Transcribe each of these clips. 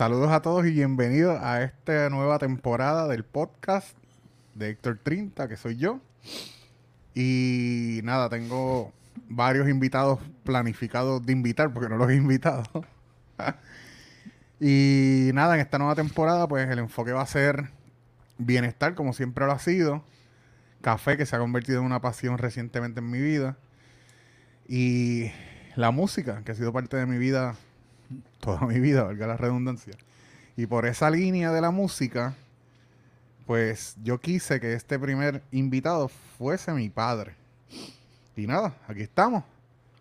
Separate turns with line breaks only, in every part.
Saludos a todos y bienvenidos a esta nueva temporada del podcast de Héctor 30, que soy yo. Y nada, tengo varios invitados planificados de invitar, porque no los he invitado. y nada, en esta nueva temporada, pues el enfoque va a ser bienestar, como siempre lo ha sido. Café, que se ha convertido en una pasión recientemente en mi vida. Y la música, que ha sido parte de mi vida toda mi vida, valga la redundancia. Y por esa línea de la música, pues yo quise que este primer invitado fuese mi padre. Y nada, aquí estamos.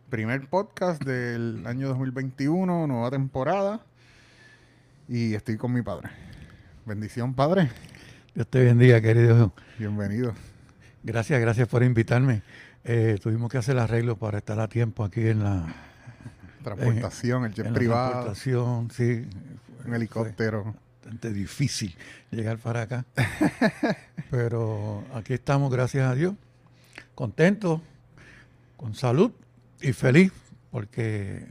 Primer podcast del año 2021, nueva temporada. Y estoy con mi padre. Bendición, padre.
Dios te bendiga, querido.
Bienvenido.
Gracias, gracias por invitarme. Eh, tuvimos que hacer arreglos para estar a tiempo aquí en la,
Transportación, el jet privado.
Transportación, sí.
Un helicóptero.
Bastante difícil llegar para acá. Pero aquí estamos, gracias a Dios. Contentos, con salud y feliz, porque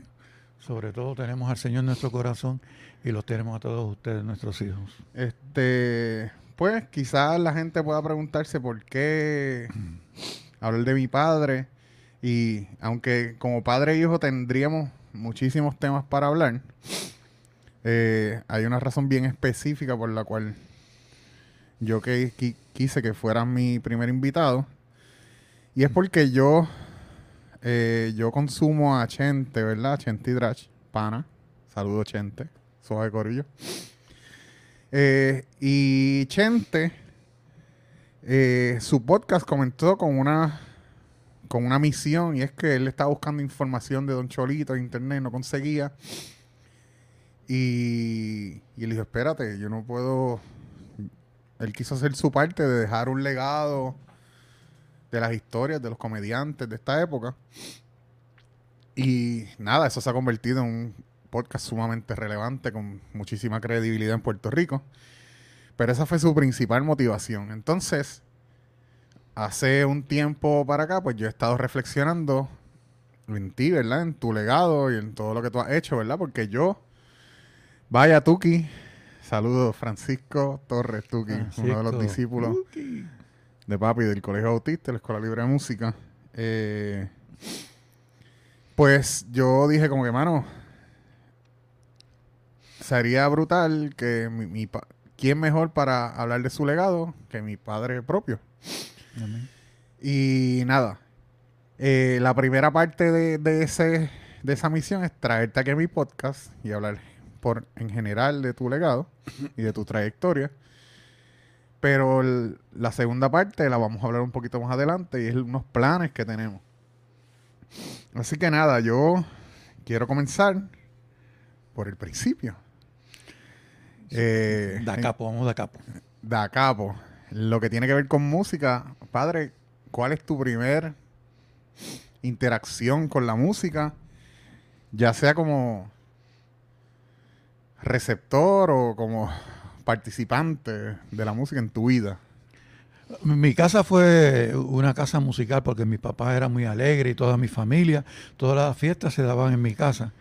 sobre todo tenemos al Señor en nuestro corazón y los tenemos a todos ustedes, nuestros hijos.
Este, pues quizás la gente pueda preguntarse por qué hablar de mi padre. Y aunque como padre e hijo tendríamos muchísimos temas para hablar. Eh, hay una razón bien específica por la cual yo que, quise que fuera mi primer invitado. Y es porque yo, eh, yo consumo a Chente, ¿verdad? Chente y Drach, pana. Saludo Chente, de Corillo. Eh, y Chente, su podcast comentó con una con una misión y es que él estaba buscando información de Don Cholito en internet, no conseguía. Y, y él dijo, espérate, yo no puedo... Él quiso hacer su parte de dejar un legado de las historias de los comediantes de esta época. Y nada, eso se ha convertido en un podcast sumamente relevante con muchísima credibilidad en Puerto Rico. Pero esa fue su principal motivación. Entonces, hace un tiempo para acá, pues yo he estado reflexionando en ti, ¿verdad? En tu legado y en todo lo que tú has hecho, ¿verdad? Porque yo, vaya Tuki, saludos Francisco Torres Tuki, uno de los discípulos de papi del Colegio Autista, la Escuela Libre de Música. Eh, pues yo dije como que, mano, sería brutal que mi, mi ¿quién mejor para hablar de su legado que mi padre propio? Y nada, eh, la primera parte de, ese, de esa misión es traerte aquí a mi podcast y hablar por, en general de tu legado y de tu trayectoria. Pero la segunda parte la vamos a hablar un poquito más adelante y es unos planes que tenemos. Así que nada, yo quiero comenzar por el principio.
Eh, da capo, vamos da capo.
Da capo. Lo que tiene que ver con música, padre, ¿cuál es tu primer interacción con la música? Ya sea como receptor o como participante de la música en tu vida.
Mi casa fue una casa musical porque mi papá era muy alegre y toda mi familia, todas las fiestas se daban en mi casa.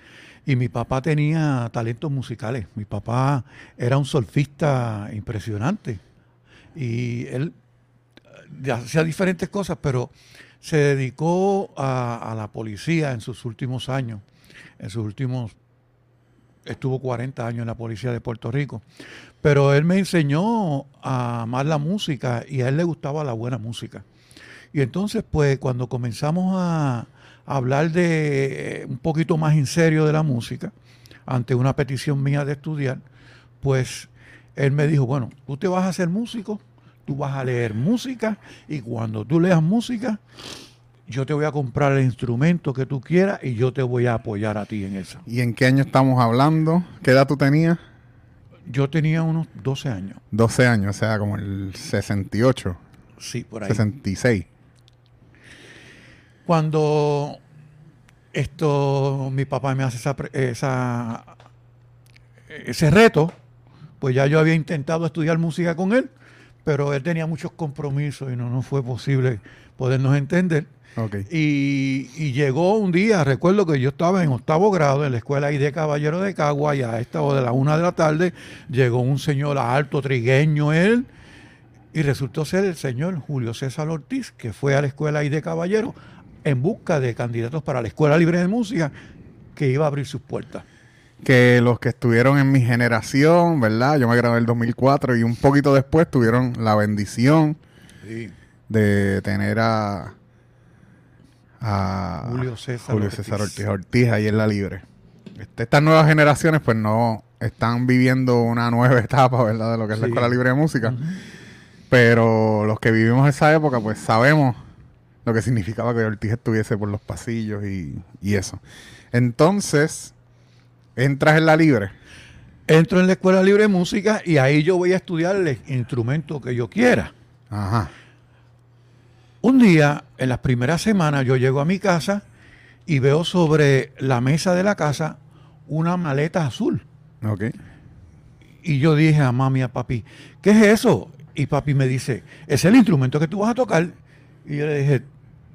Y mi papá tenía talentos musicales. Mi papá era un solfista impresionante. Y él hacía diferentes cosas, pero se dedicó a, la policía en sus últimos años. En sus últimos, estuvo 40 años en la policía de Puerto Rico. Pero él me enseñó a amar la música y a él le gustaba la buena música. Y entonces, pues, cuando comenzamos a, hablar de un poquito más en serio de la música, ante una petición mía de estudiar, pues él me dijo, bueno, tú te vas a hacer músico, tú vas a leer música y cuando tú leas música, yo te voy a comprar el instrumento que tú quieras y yo te voy a apoyar a ti en eso.
¿Y en qué año estamos hablando? ¿Qué edad tú tenías?
Yo tenía unos 12 años.
12 años, o sea, como el 68.
Sí, por ahí.
66.
Cuando esto, mi papá me hace esa, esa, ese reto, pues ya yo había intentado estudiar música con él, pero él tenía muchos compromisos y no nos fue posible podernos entender.
Ok.
Y, y llegó un día, recuerdo que yo estaba en octavo grado en la escuela de Caballero de Cagua y a esta hora de la una de la tarde llegó un señor alto, trigueño él, y resultó ser el señor Julio César Ortiz, que fue a la escuela de Caballero en busca de candidatos para la Escuela Libre de Música que iba a abrir sus puertas.
Que los que estuvieron en mi generación, ¿verdad? Yo me gradué en el 2004 y un poquito después tuvieron la bendición de tener a, a
Julio César
Julio. César Ortiz, Ortiz ahí en la libre. Este, estas nuevas generaciones pues no están viviendo una nueva etapa, ¿verdad? De lo que es la. Escuela Libre de Música. Pero los que vivimos esa época pues sabemos lo que significaba que Ortiz estuviese por los pasillos y, y eso. Entonces, entras en la libre.
Entro en la Escuela Libre de Música y ahí yo voy a estudiar el instrumento que yo quiera.
Ajá.
Un día, en las primeras semanas, yo llego a mi casa y veo sobre la mesa de la casa una maleta azul.
Ok.
Y yo dije a mami y a papi, ¿qué es eso? Y papi me dice, es el instrumento que tú vas a tocar. Y yo le dije,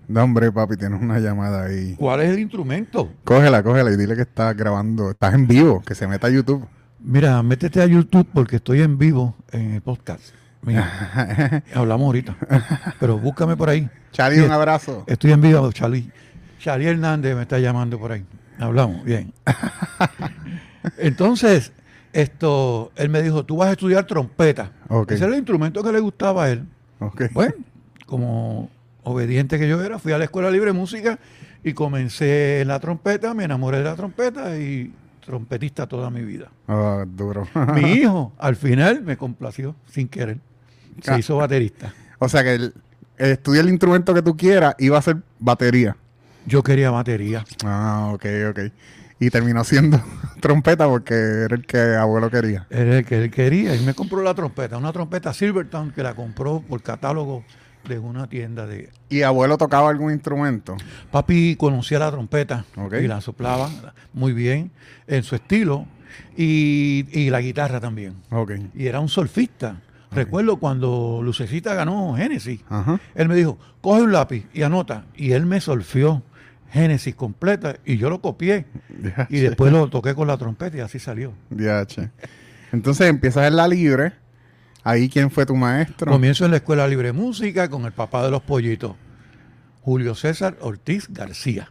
No, hombre, papi, tienes una llamada ahí.
¿cuál es el instrumento?
Cógela, cógela y dile que estás grabando. Estás en vivo, que se meta a YouTube.
Mira, métete a YouTube porque estoy en vivo en el podcast. Mira, hablamos ahorita. Pero búscame por ahí.
Charlie, un abrazo.
Estoy en vivo, Charlie. Charlie Hernández me está llamando por ahí. Hablamos, bien. Entonces, esto, él me dijo, tú vas a estudiar trompeta. Ese era el instrumento que le gustaba a él. Bueno, como obediente que yo era, fui a la Escuela Libre de Música y comencé en la trompeta, me enamoré de la trompeta y trompetista toda mi vida.
Ah, duro.
Mi hijo, al final, me complació sin querer. Se
Ah.
hizo baterista.
o sea que el, el estudia el instrumento que tú quieras y va a ser batería.
Yo quería batería.
Ah, ok, ok. Y terminó siendo trompeta porque era el que abuelo quería.
Era el que él quería. Y me compró la trompeta, una trompeta Silverton que la compró por catálogo de una tienda de...
¿Y abuelo tocaba algún instrumento?
Papi conocía la trompeta y la soplaba muy bien en su estilo y, y la guitarra también. Y era un solfista. Recuerdo cuando Lucecita ganó Génesis.
Ajá.
Él me dijo, coge un lápiz y anota. Y él me solfió Génesis completa y yo lo copié. Y después lo toqué con la trompeta y así salió.
DH. Entonces empiezas en la libre. Ahí, ¿quién fue tu maestro?
Comienzo en la Escuela Libre de Música con el papá de los pollitos, Julio César Ortiz García.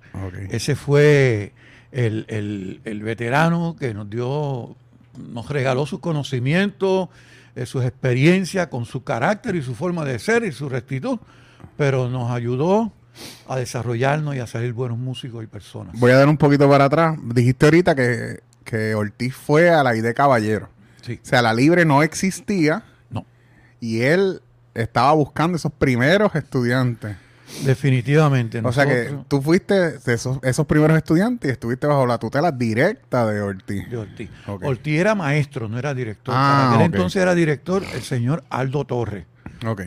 Ese fue el, el- el veterano que nos dio, nos regaló sus conocimientos, eh, sus experiencias con su carácter y su forma de ser y su rectitud, pero nos ayudó a desarrollarnos y a salir buenos músicos y personas.
Voy a dar un poquito para atrás. Dijiste ahorita que, que Ortiz fue a la ID Caballero.
Sí,
O sea, la libre no existía y él estaba buscando esos primeros estudiantes.
definitivamente.
O sea que tú fuiste de esos, esos primeros estudiantes y estuviste bajo la tutela directa de Ortiz.
de Ortiz. Ortiz era maestro, no era director.
Ah,
Para aquel entonces era director el señor Aldo Torres.
Ok.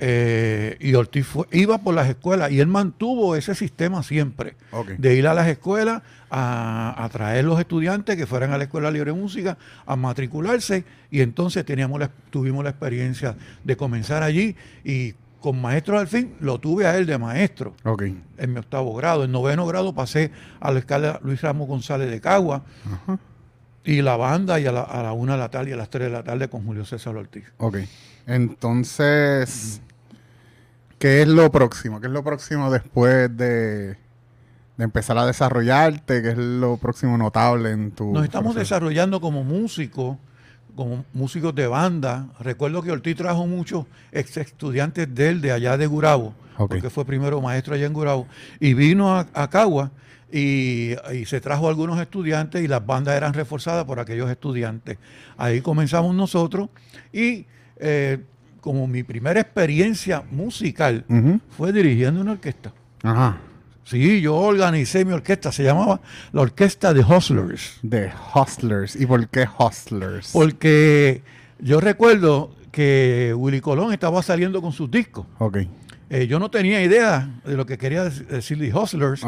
Eh, y Ortiz fue- iba por las escuelas y él mantuvo ese sistema siempre. De ir a las escuelas a, a traer los estudiantes que fueran a la Escuela Libre de Música a matricularse y entonces teníamos la- tuvimos la experiencia de comenzar allí y con maestro al fin lo tuve a él de maestro en mi octavo grado. En noveno grado pasé a la escala Luis Ramos González de Cagua y la banda y a la, a la una de la tarde y a las tres de la tarde con Julio César Ortiz.
Ok. Entonces, ¿qué es lo próximo? ¿Qué es lo próximo después de, de empezar a desarrollarte? ¿Qué es lo próximo notable en tu
Nos estamos
proceso?
desarrollando como músicos, como músicos de banda. Recuerdo que Ortiz trajo muchos ex estudiantes de él, de allá de Gurabo, porque fue primero maestro allá en Gurabo, y vino a, a Cagua y, y se trajo algunos estudiantes y las bandas eran reforzadas por aquellos estudiantes. Ahí comenzamos nosotros y eh, como mi primera experiencia musical fue dirigiendo una orquesta.
Ajá.
Sí, yo organicé mi orquesta, se llamaba la Orquesta de Hustlers.
De Hustlers. ¿Y por qué Hustlers?
Porque yo recuerdo que Willy Colón estaba saliendo con sus discos
Ok.
Eh, yo no tenía idea de lo que quería dec- decir The Hustlers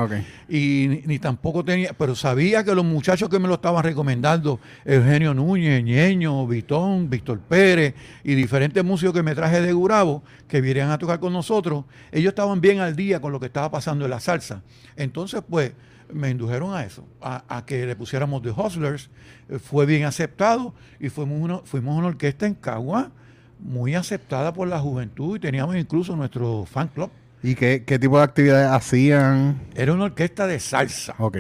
y ni, ni tampoco tenía, pero sabía que los muchachos que me lo estaban recomendando, Eugenio Núñez, Ñeño, Vitón, Víctor Pérez y diferentes músicos que me traje de Gurabo que vinieran a tocar con nosotros, ellos estaban bien al día con lo que estaba pasando en la salsa. Entonces, pues, me indujeron a eso, a, a que le pusiéramos The Hustlers. Eh, fue bien aceptado y fuimos una, fuimos una orquesta en Cagua muy aceptada por la juventud y teníamos incluso nuestro fan club.
¿Y qué, qué tipo de actividades hacían?
Era una orquesta de salsa.
Ok.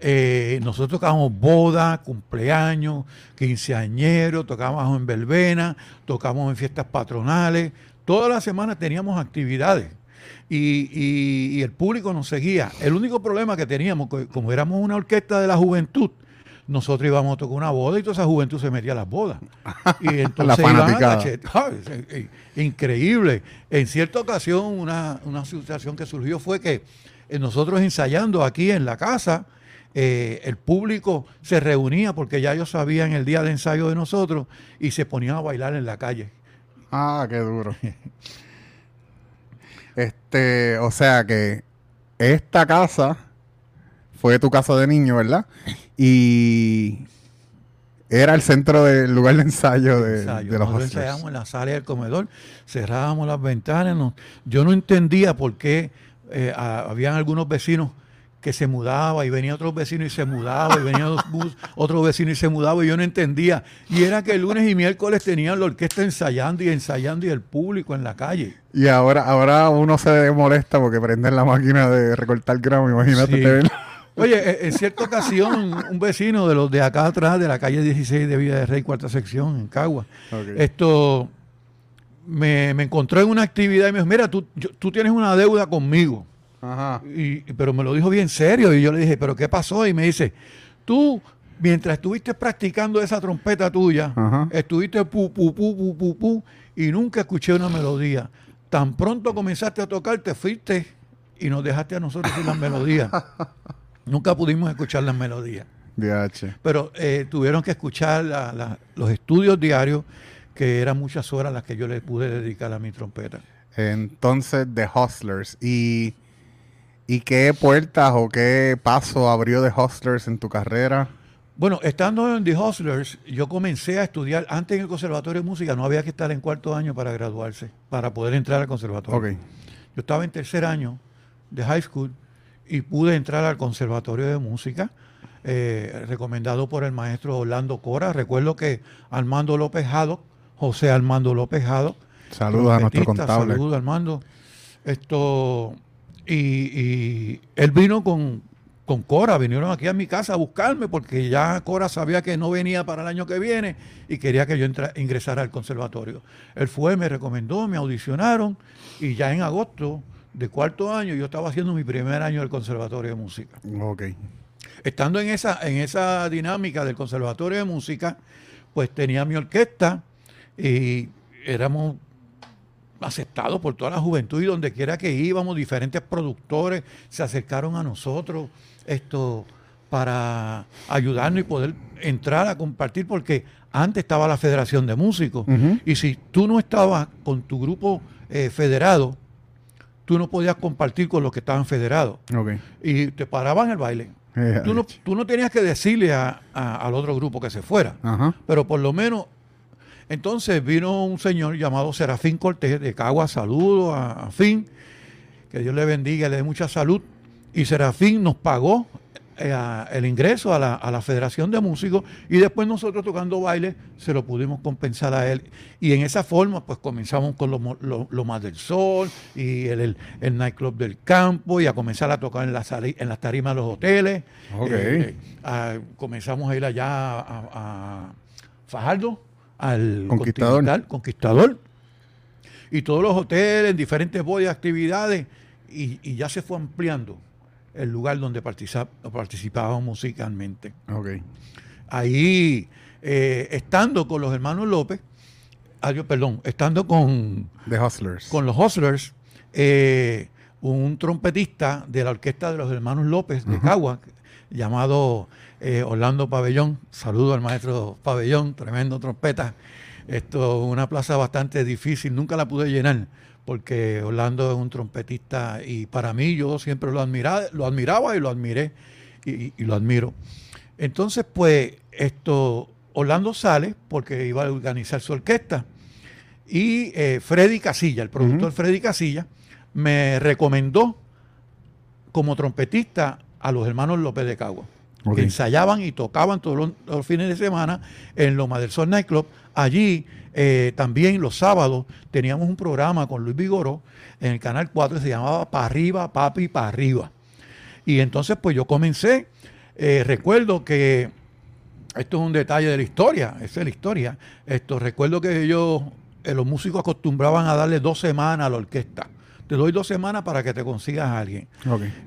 Eh, nosotros tocábamos boda, cumpleaños, quinceañeros, tocábamos en verbena, tocábamos en fiestas patronales. Todas las semanas teníamos actividades y, y- y el público nos seguía. El único problema que teníamos, como éramos una orquesta de la juventud, nosotros íbamos a tocar una boda y toda esa juventud se metía a las bodas. Y entonces iban a eh, Increíble. En cierta ocasión, una, una situación que surgió fue que eh, nosotros ensayando aquí en la casa, eh, el público se reunía porque ya ellos sabían el día de ensayo de nosotros y se ponían a bailar en la calle.
Ah, qué duro. este, o sea que esta casa fue tu casa de niño, ¿verdad? Y era el centro del lugar de ensayo de,
ensayo.
de los
Nosotros
hustlers.
ensayábamos en la sala del comedor, cerrábamos las ventanas. no- yo no entendía por qué eh, a- habían algunos vecinos que se mudaba y venía otro vecino y se mudaba y venía otro vecino y se mudaba y yo no entendía. Y era que el lunes y miércoles tenían la orquesta ensayando y ensayando y el público en la calle.
Y ahora, ahora uno se molesta porque prenden la máquina de recortar gramo, imagínate.
Sí. Oye, e- en cierta ocasión, un vecino de los de acá atrás, de la calle 16 de Villa de Rey, cuarta sección, en Cagua, esto me, me encontró en una actividad y me dijo, mira, tú, yo- tú tienes una deuda conmigo.
Ajá.
Y, pero me lo dijo bien serio y yo le dije, ¿pero qué pasó? Y me dice, tú, mientras estuviste practicando esa trompeta tuya,
Ajá.
estuviste pu, pu, pu, pu, pu, pu, y nunca escuché una melodía. Tan pronto comenzaste a tocar, te fuiste y nos dejaste a nosotros sin las melodías. nunca pudimos escuchar las melodías.
DH.
Pero eh, tuvieron que escuchar la- la- los estudios diarios, que eran muchas horas las que yo le pude dedicar a mi trompeta.
Entonces, The Hustlers. ¿Y, ¿Y qué puertas o qué paso abrió The Hustlers en tu carrera?
Bueno, estando en The Hustlers, yo comencé a estudiar, antes en el Conservatorio de Música no había que estar en cuarto año para graduarse, para poder entrar al conservatorio.
Ok.
Yo estaba en tercer año de high school y pude entrar al Conservatorio de Música, eh, recomendado por el maestro Orlando Cora. Recuerdo que Armando López Jado, José Armando López Jado,
Saludos a nuestro contable.
Saludos, Armando. Esto, y, y él vino con, con Cora, vinieron aquí a mi casa a buscarme porque ya Cora sabía que no venía para el año que viene y quería que yo entra- ingresara al conservatorio. Él fue, me recomendó, me audicionaron y ya en agosto de cuarto año yo estaba haciendo mi primer año del conservatorio de música.
Ok.
Estando en esa, en esa dinámica del Conservatorio de Música, pues tenía mi orquesta y éramos aceptados por toda la juventud y donde quiera que íbamos, diferentes productores se acercaron a nosotros esto para ayudarnos y poder entrar a compartir, porque antes estaba la Federación de Músicos y si tú no estabas con tu grupo eh, federado, tú no podías compartir con los que estaban federados y te paraban el baile.
Eh,
Tú no, tú no tenías que decirle a- a- al otro grupo que se fuera, pero por lo menos. Entonces vino un señor llamado Serafín Cortés de Cagua, saludo a, a Fin, que Dios le bendiga, le dé mucha salud. Y Serafín nos pagó eh, el ingreso a la, a la Federación de Músicos y después nosotros tocando baile se lo pudimos compensar a él. Y en esa forma pues comenzamos con lo, lo- lo más del sol y el, el, el nightclub del campo y a comenzar a tocar en las, sali- en las tarimas de los hoteles.
Ok.
Eh, a- comenzamos a ir allá a, a Fajardo, al
Conquistador.
Conquistador, y todos los hoteles, diferentes bodas, actividades, y, y ya se fue ampliando el lugar donde participa- participábamos musicalmente.
Ok.
Ahí, eh, estando con los hermanos López, ah, yo, perdón, estando con,
The Hustlers.
con los Hustlers, eh, un trompetista de la orquesta de los hermanos López de Cagua, llamado eh, Orlando Pabellón, saludo al maestro Pabellón, tremendo trompeta, Esto una plaza bastante difícil, nunca la pude llenar porque Orlando es un trompetista y para mí yo siempre lo admiraba, lo admiraba y lo admiré y, lo admiro. Entonces, pues, esto, Orlando sale porque iba a organizar su orquesta y eh, Freddy Casilla, el productor Freddy Casilla, me recomendó como trompetista a los hermanos López de Cagua, que ensayaban y tocaban todos los, fines de semana en Loma del Sol Nightclub. Allí eh, también los sábados teníamos un programa con Luis Vigoro en el Canal 4 se llamaba Pa' arriba, papi, pa' arriba. Y entonces pues yo comencé, eh, recuerdo que, esto es un detalle de la historia, esa es la historia, esto recuerdo que ellos, eh, los músicos acostumbraban a darle dos semanas a la orquesta. Te doy dos semanas para que te consigas a alguien.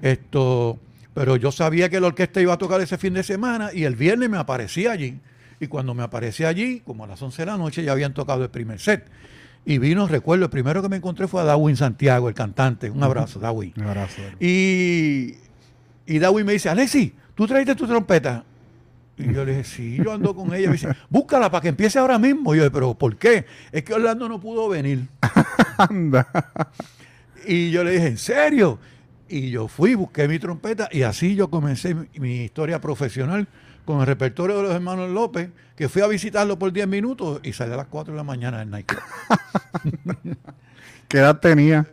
Esto, pero yo sabía que la orquesta iba a tocar ese fin de semana y el viernes me aparecía allí. Y cuando me aparecí allí, como a las 11 de la noche, ya habían tocado el primer set. Y vino, recuerdo, el primero que me encontré fue a Darwin Santiago, el cantante. Un abrazo, Darwin.
Un abrazo.
Y, y Darwin me dice, Alexi, ¿tú traiste tu trompeta? Y yo le dije, sí, yo ando con ella. Me dice, búscala para que empiece ahora mismo. Y yo, pero ¿por qué? Es que Orlando no pudo venir. Anda. Y yo le dije, ¿en serio? Y yo fui, busqué mi trompeta y así yo comencé mi historia profesional con el repertorio de los hermanos López, que fui a visitarlo por 10 minutos y salí a las 4 de la mañana en Nike.
¿Qué edad tenía?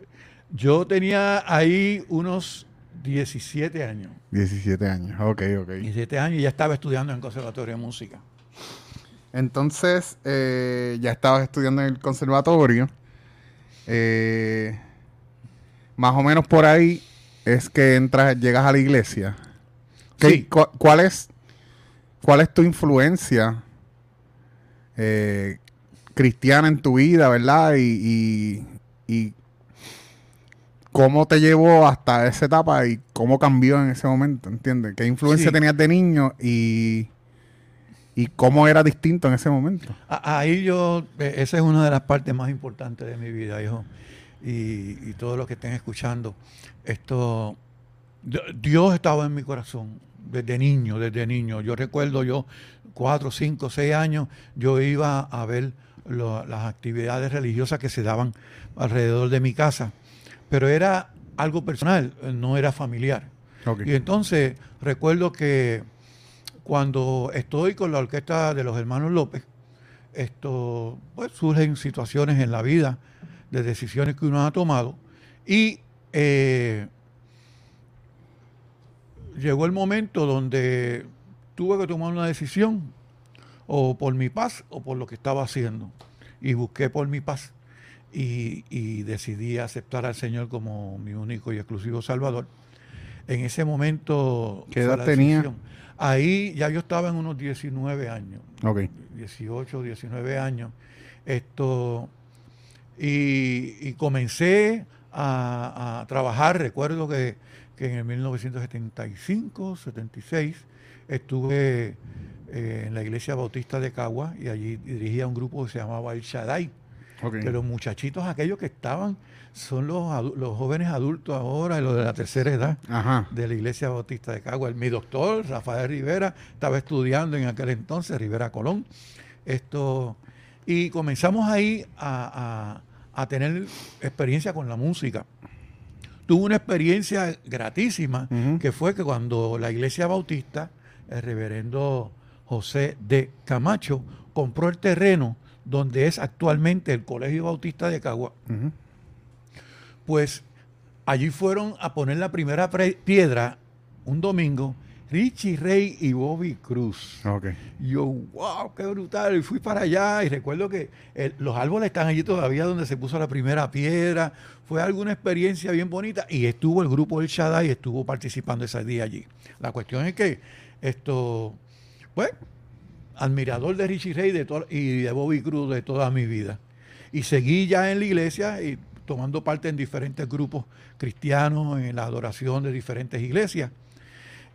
Yo tenía ahí unos 17 años.
17 años, ok, ok.
17 años y ya estaba estudiando en el Conservatorio de Música.
Entonces, eh, ya estabas estudiando en el conservatorio. Eh, más o menos por ahí es que entras, llegas a la iglesia. Sí. ¿Cuál es ¿Cuál es tu influencia eh, cristiana en tu vida, verdad? Y, cómo te llevó hasta esa etapa y cómo cambió en ese momento, ¿entiendes? ¿Qué influencia tenías de niño y, y cómo era distinto en ese momento?
Ahí yo, e, esa es una de las partes más importantes de mi vida, hijo. Y, y todos los que estén escuchando, esto, Dios estaba en mi corazón desde niño, desde niño. Yo recuerdo yo, cuatro, cinco, seis años, yo iba a ver las actividades religiosas que se daban alrededor de mi casa, pero era algo personal, no era familiar. Y entonces recuerdo que cuando estoy con la orquesta de los hermanos López, esto pues, surgen situaciones en la vida de decisiones que uno ha tomado y eh, llegó el momento donde tuve que tomar una decisión, o por mi paz o por lo que estaba haciendo. Y busqué por mi paz y, decidí aceptar al Señor como mi único y exclusivo Salvador. En ese momento...
¿Qué edad tenía?
Ahí ya yo estaba en unos 19 años. Ok. 18, 19 años. Esto... Y, comencé a trabajar. Recuerdo que que en el 1975, 76, estuve eh, en la iglesia bautista de Cagua y allí dirigía un grupo que se llamaba El Shaddai. Que los muchachitos aquellos que estaban son los, los jóvenes adultos ahora, los de la tercera edad de la iglesia bautista de Cagua. Mi doctor, Rafael Rivera, estaba estudiando en aquel entonces, Rivera Colón. Esto, y comenzamos ahí a, a, a tener experiencia con la música tuvo una experiencia gratísima, que fue que cuando la iglesia bautista, el reverendo José de Camacho, compró el terreno donde es actualmente el Colegio Bautista de Cagua, pues allí fueron a poner la primera piedra un domingo Richie Rey y Bobby Cruz. Okay. Yo, wow, qué brutal. Y fui para allá y recuerdo que los árboles están allí todavía donde se puso la primera piedra. Fue alguna experiencia bien bonita y estuvo el grupo El Shaddai y estuvo participando ese día allí. La cuestión es que esto, pues, admirador de Richie Rey de y de Bobby Cruz de toda mi vida. Y seguí ya en la iglesia y tomando parte en diferentes grupos cristianos, en la adoración de diferentes iglesias.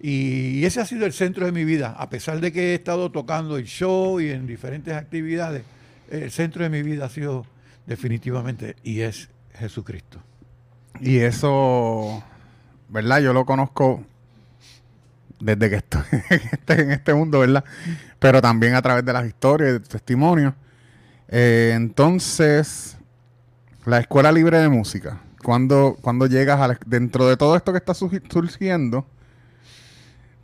Y ese ha sido el centro de mi vida. A pesar de que he estado tocando el show y en diferentes actividades, el centro de mi vida ha sido definitivamente y es Jesucristo.
Y eso, ¿verdad? Yo lo conozco desde que estoy en este, este mundo, ¿verdad? Pero también a través de las historias, de testimonios. Eh, entonces, la Escuela Libre de Música. Cuando, cuando llegas a la- dentro de todo esto que está surgi- surgiendo,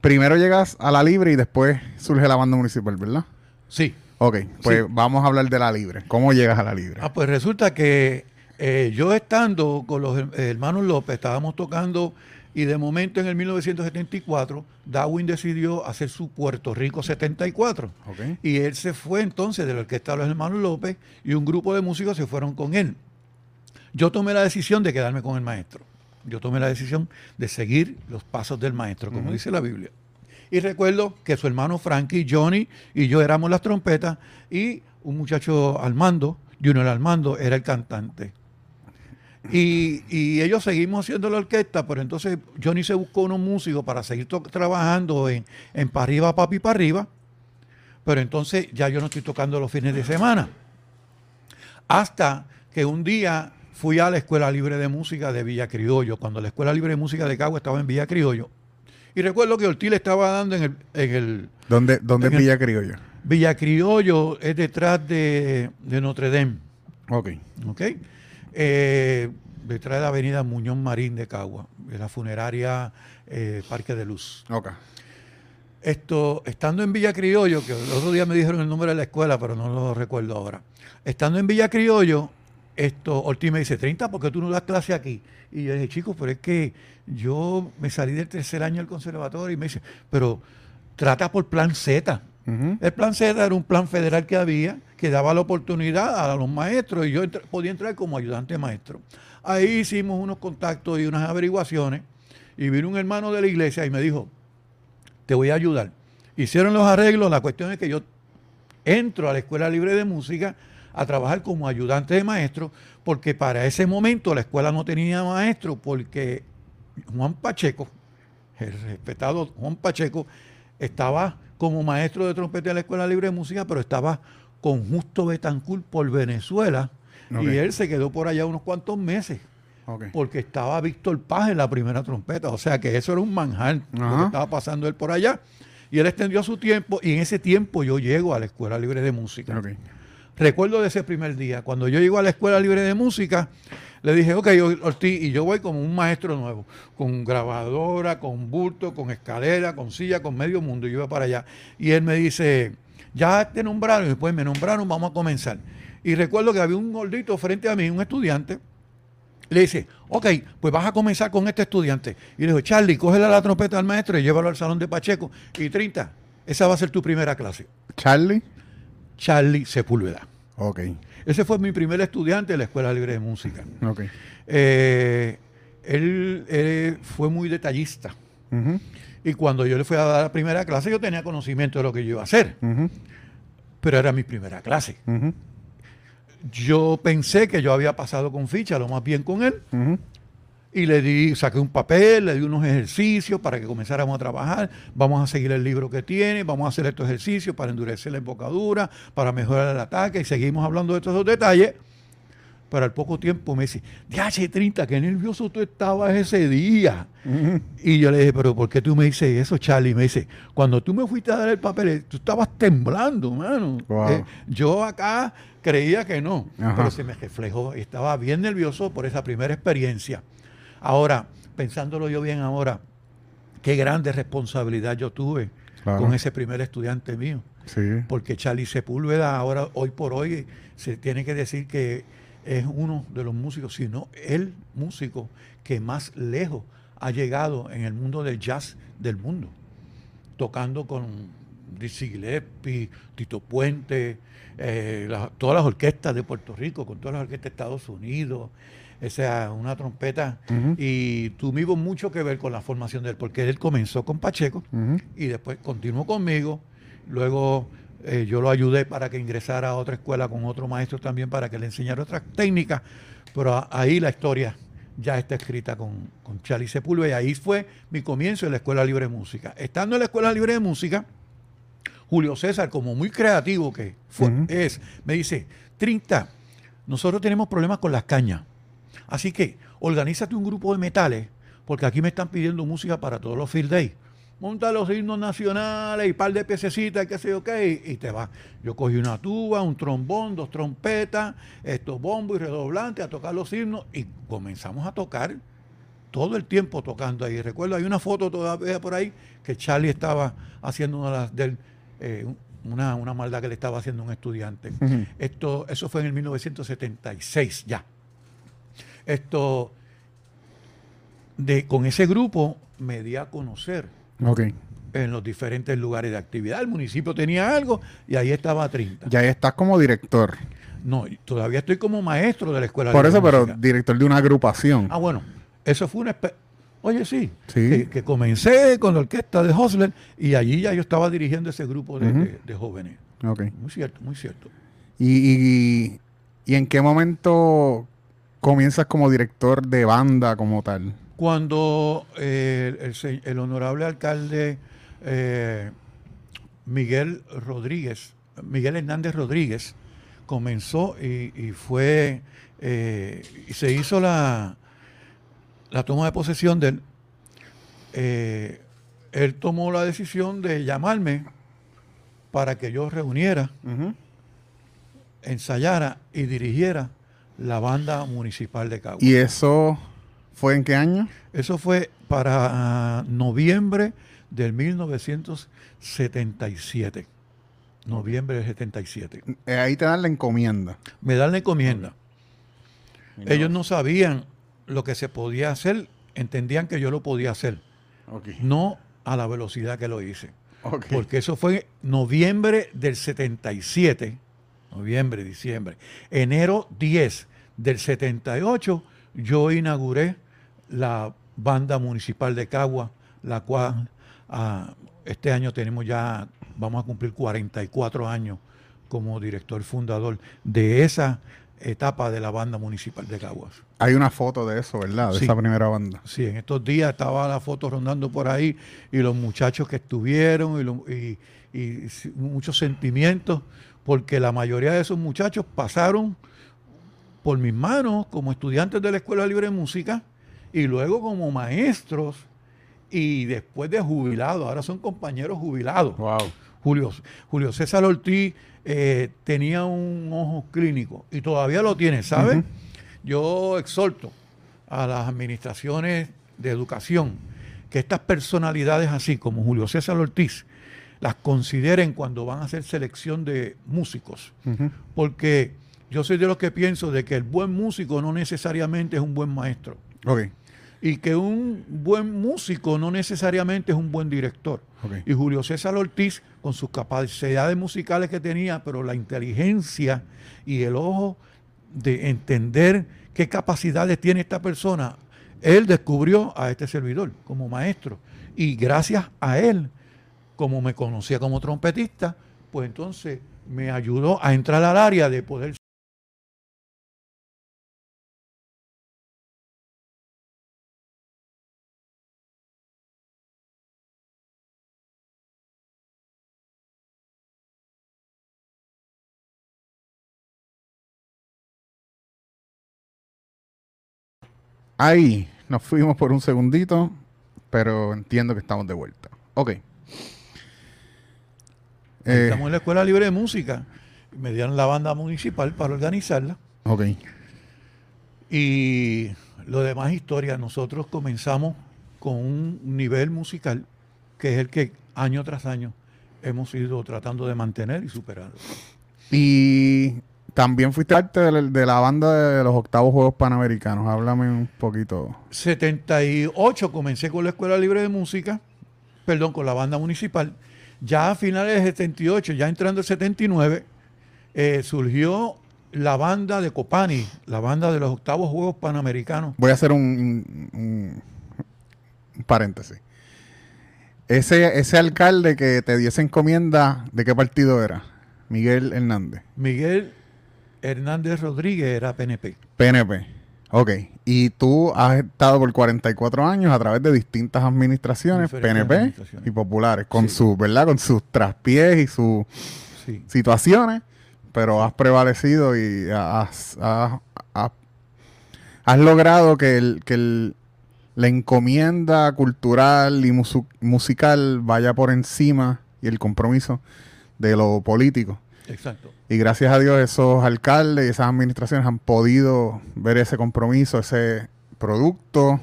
primero llegas a la libre y después surge la banda municipal, ¿verdad?
Sí.
Ok, pues
Sí.
vamos a hablar de la libre. ¿Cómo llegas a la libre?
Ah, pues resulta que eh, yo estando con los her- hermanos López, estábamos tocando y de momento en el 1974, Darwin decidió hacer su Puerto Rico 74.
Ok.
Y él se fue entonces de la orquesta de los hermanos López y un grupo de músicos se fueron con él. Yo tomé la decisión de quedarme con el maestro. Yo tomé la decisión de seguir los pasos del maestro, como dice la Biblia. Y recuerdo que su hermano Frankie, Johnny y yo éramos las trompetas y un muchacho Armando, Junior Armando, era el cantante. Y, y ellos seguimos haciendo la orquesta, pero entonces Johnny se buscó unos músicos para seguir trabajando en, en arriba, papi, para arriba. Pero entonces ya yo no estoy tocando los fines de semana. Hasta que un día fui a la Escuela Libre de Música de Villa Criollo, cuando la Escuela Libre de Música de Cagua estaba en Villa Criollo. Y recuerdo que Ortiz le estaba dando en el, en el
¿Dónde, dónde es
En el-
Villa Criolla?
Villa Criollo, es detrás de, de Notre Dame.
Ok.
¿ok? Eh, detrás de la avenida Muñoz Marín de Cagua, de la funeraria eh, Parque de Luz.
Ok.
Esto, estando en Villa Criollo, que el otro día me dijeron el nombre de la escuela, pero no lo recuerdo ahora. Estando en Villa Criollo, esto, Ortiz me dice, 30, ¿por qué tú no das clase aquí? Y yo dije, chicos, pero es que yo me salí del tercer año del conservatorio y me dice, pero trata por plan Z. El plan Z era un plan federal que había que daba la oportunidad a los maestros y yo podía entrar como ayudante maestro. Ahí hicimos unos contactos y unas averiguaciones y vino un hermano de la iglesia y me dijo, te voy a ayudar. Hicieron los arreglos, la cuestión es que yo entro a la Escuela Libre de Música a trabajar como ayudante de maestro, porque para ese momento la escuela no tenía maestro, porque Juan Pacheco, el respetado Juan Pacheco, estaba como maestro de trompeta de la Escuela Libre de Música, pero estaba con Justo Betancourt por Venezuela, y él se quedó por allá unos cuantos meses porque estaba Víctor Paz en la primera trompeta. O sea que eso era un manjar lo que estaba pasando él por allá. Y él extendió su tiempo y en ese tiempo yo llego a la Escuela Libre de Música. Recuerdo de ese primer día, cuando yo llego a la Escuela Libre de Música, le dije, ok, Ortiz, y yo voy como un maestro nuevo, con grabadora, con bulto, con escalera, con silla, con medio mundo, y yo iba para allá. Y él me dice, ya te nombraron, y después me nombraron, vamos a comenzar. Y recuerdo que había un gordito frente a mí, un estudiante, le dice, ok, pues vas a comenzar con este estudiante. Y le dijo, Charlie, cógele la trompeta al maestro y llévalo al salón de Pacheco. Y 30, esa va a ser tu primera clase.
Charlie.
Charlie Sepúlveda.
Ok.
Ese fue mi primer estudiante de la Escuela Libre de Música.
Ok.
Eh, él, él fue muy detallista. Y cuando yo le fui a dar la primera clase, yo tenía conocimiento de lo que yo iba a hacer. Pero era mi primera clase. Yo pensé que yo había pasado con ficha, lo más bien con él. Y le di, saqué un papel, le di unos ejercicios para que comenzáramos a trabajar. Vamos a seguir el libro que tiene, vamos a hacer estos ejercicios para endurecer la embocadura, para mejorar el ataque. Y seguimos hablando de estos dos detalles. Pero al poco tiempo me dice, DH30, qué nervioso tú estabas ese día. Y yo le dije, pero ¿por qué tú me dices eso, Charlie? Me dice, cuando tú me fuiste a dar el papel, eh, tú estabas temblando, mano.
Wow.
Eh, yo acá creía que no,
Ajá.
pero se me reflejó. Estaba bien nervioso por esa primera experiencia. Ahora, pensándolo yo bien ahora, qué grande responsabilidad yo tuve
Claro.
con ese primer estudiante mío.
Sí.
Porque Charlie Sepúlveda ahora, hoy por hoy, se tiene que decir que es uno de los músicos, si no el músico que más lejos ha llegado en el mundo del jazz del mundo. Tocando con Dizzy Gillespie, Tito Puente, eh, la- todas las orquestas de Puerto Rico, con todas las orquestas de Estados Unidos. O sea, una trompeta.
Ujú.
Y tuvimos mucho que ver con la formación de él, porque él comenzó con Pacheco y después continuó conmigo. Luego eh, yo lo ayudé para que ingresara a otra escuela con otro maestro también para que le enseñara otras técnicas, pero ahí la historia ya está escrita con, con Charlie Sepúlveda y ahí fue mi comienzo en la Escuela Libre de Música. Estando en la Escuela Libre de Música, Julio César, como muy creativo que fue, es, me dice, Trinta, nosotros tenemos problemas con las cañas. Así que organízate un grupo de metales, porque aquí me están pidiendo música para todos los field days. monta los himnos nacionales y par de piececitas, qué sé yo qué, y, te vas. Yo cogí una tuba, un trombón, dos trompetas, estos bombos y redoblantes a tocar los himnos y comenzamos a tocar todo el tiempo tocando ahí. Recuerdo, hay una foto todavía por ahí que Charlie estaba haciendo una, del, eh, una, una, maldad que le estaba haciendo un estudiante. Esto, eso fue en el 1976 ya. Esto, de, con ese grupo me di a conocer en los diferentes lugares de actividad. El municipio tenía algo y ahí estaba 30.
Ya ahí estás como director.
No, todavía estoy como maestro de la escuela.
Por eso, pero director de una agrupación.
Ah, bueno, eso fue una... Oye, sí, Que, comencé con la orquesta de Hosler y allí ya yo estaba dirigiendo ese grupo de, jóvenes. Muy cierto, muy cierto.
¿Y, y, en qué momento comienzas como director de banda como tal?
Cuando eh, el, honorable alcalde eh, Miguel Rodríguez, Miguel Hernández Rodríguez, comenzó y, fue, eh, y se hizo la, la toma de posesión de él, él tomó la decisión de llamarme para que yo reuniera, ensayara y dirigiera la banda municipal de Cabo.
¿Y eso fue en qué año?
Eso fue para noviembre del 1977. Noviembre del 77.
Eh, ahí te dan la encomienda.
Me dan la encomienda. Ellos no sabían lo que se podía hacer, entendían que yo lo podía hacer. No a la velocidad que lo hice. Porque eso fue noviembre del 77 noviembre, diciembre. Enero 10 del 78 yo inauguré la banda municipal de Cagua, la cual ah, este año tenemos ya, vamos a cumplir 44 años como director fundador de esa etapa de la banda municipal de Caguas.
Hay una foto de eso, ¿verdad? De esa primera banda.
Sí, en estos días estaba la foto rondando por ahí y los muchachos que estuvieron y, y muchos sentimientos porque la mayoría de esos muchachos pasaron por mis manos como estudiantes de la Escuela Libre de Música y luego como maestros y después de jubilados, ahora son compañeros jubilados.
Wow.
Julio, Julio César Ortiz eh, tenía un ojo clínico y todavía lo tiene, ¿sabes? Yo exhorto a las administraciones de educación que estas personalidades así como Julio César Ortiz, las consideren cuando van a hacer selección de músicos. Porque yo soy de los que pienso de que el buen músico no necesariamente es un buen maestro. Y que un buen músico no necesariamente es un buen director. Y Julio César Ortiz, con sus capacidades musicales que tenía, pero la inteligencia y el ojo de entender qué capacidades tiene esta persona, él descubrió a este servidor como maestro. Y gracias a él como me conocía como trompetista, pues entonces me ayudó a entrar al área de poder
Ahí nos fuimos por un segundito, pero entiendo que estamos de vuelta. Ok.
Eh, Estamos en la Escuela Libre de Música. Me dieron la banda municipal para organizarla.
Ok.
Y lo demás historia, nosotros comenzamos con un nivel musical que es el que año tras año hemos ido tratando de mantener y superar.
Y también fuiste parte de la, banda de los octavos Juegos Panamericanos. Háblame un poquito.
78 comencé con la Escuela Libre de Música, perdón, con la banda municipal. Ya a finales del 78, ya entrando el 79, eh, surgió la banda de Copani, la banda de los octavos Juegos Panamericanos.
Voy a hacer un, paréntesis. Ese, ese alcalde que te dio esa encomienda, ¿de qué partido era? Miguel Hernández.
Miguel Hernández Rodríguez era PNP.
PNP. Ok. Y tú has estado por 44 años a través de distintas administraciones, PNP y populares, con sus, ¿verdad? Con sus traspiés y sus situaciones, pero has prevalecido y has, has, logrado que el, que el la encomienda cultural y musical vaya por encima y el compromiso de lo político.
Exacto.
Y gracias a Dios esos alcaldes y esas administraciones han podido ver ese compromiso, ese producto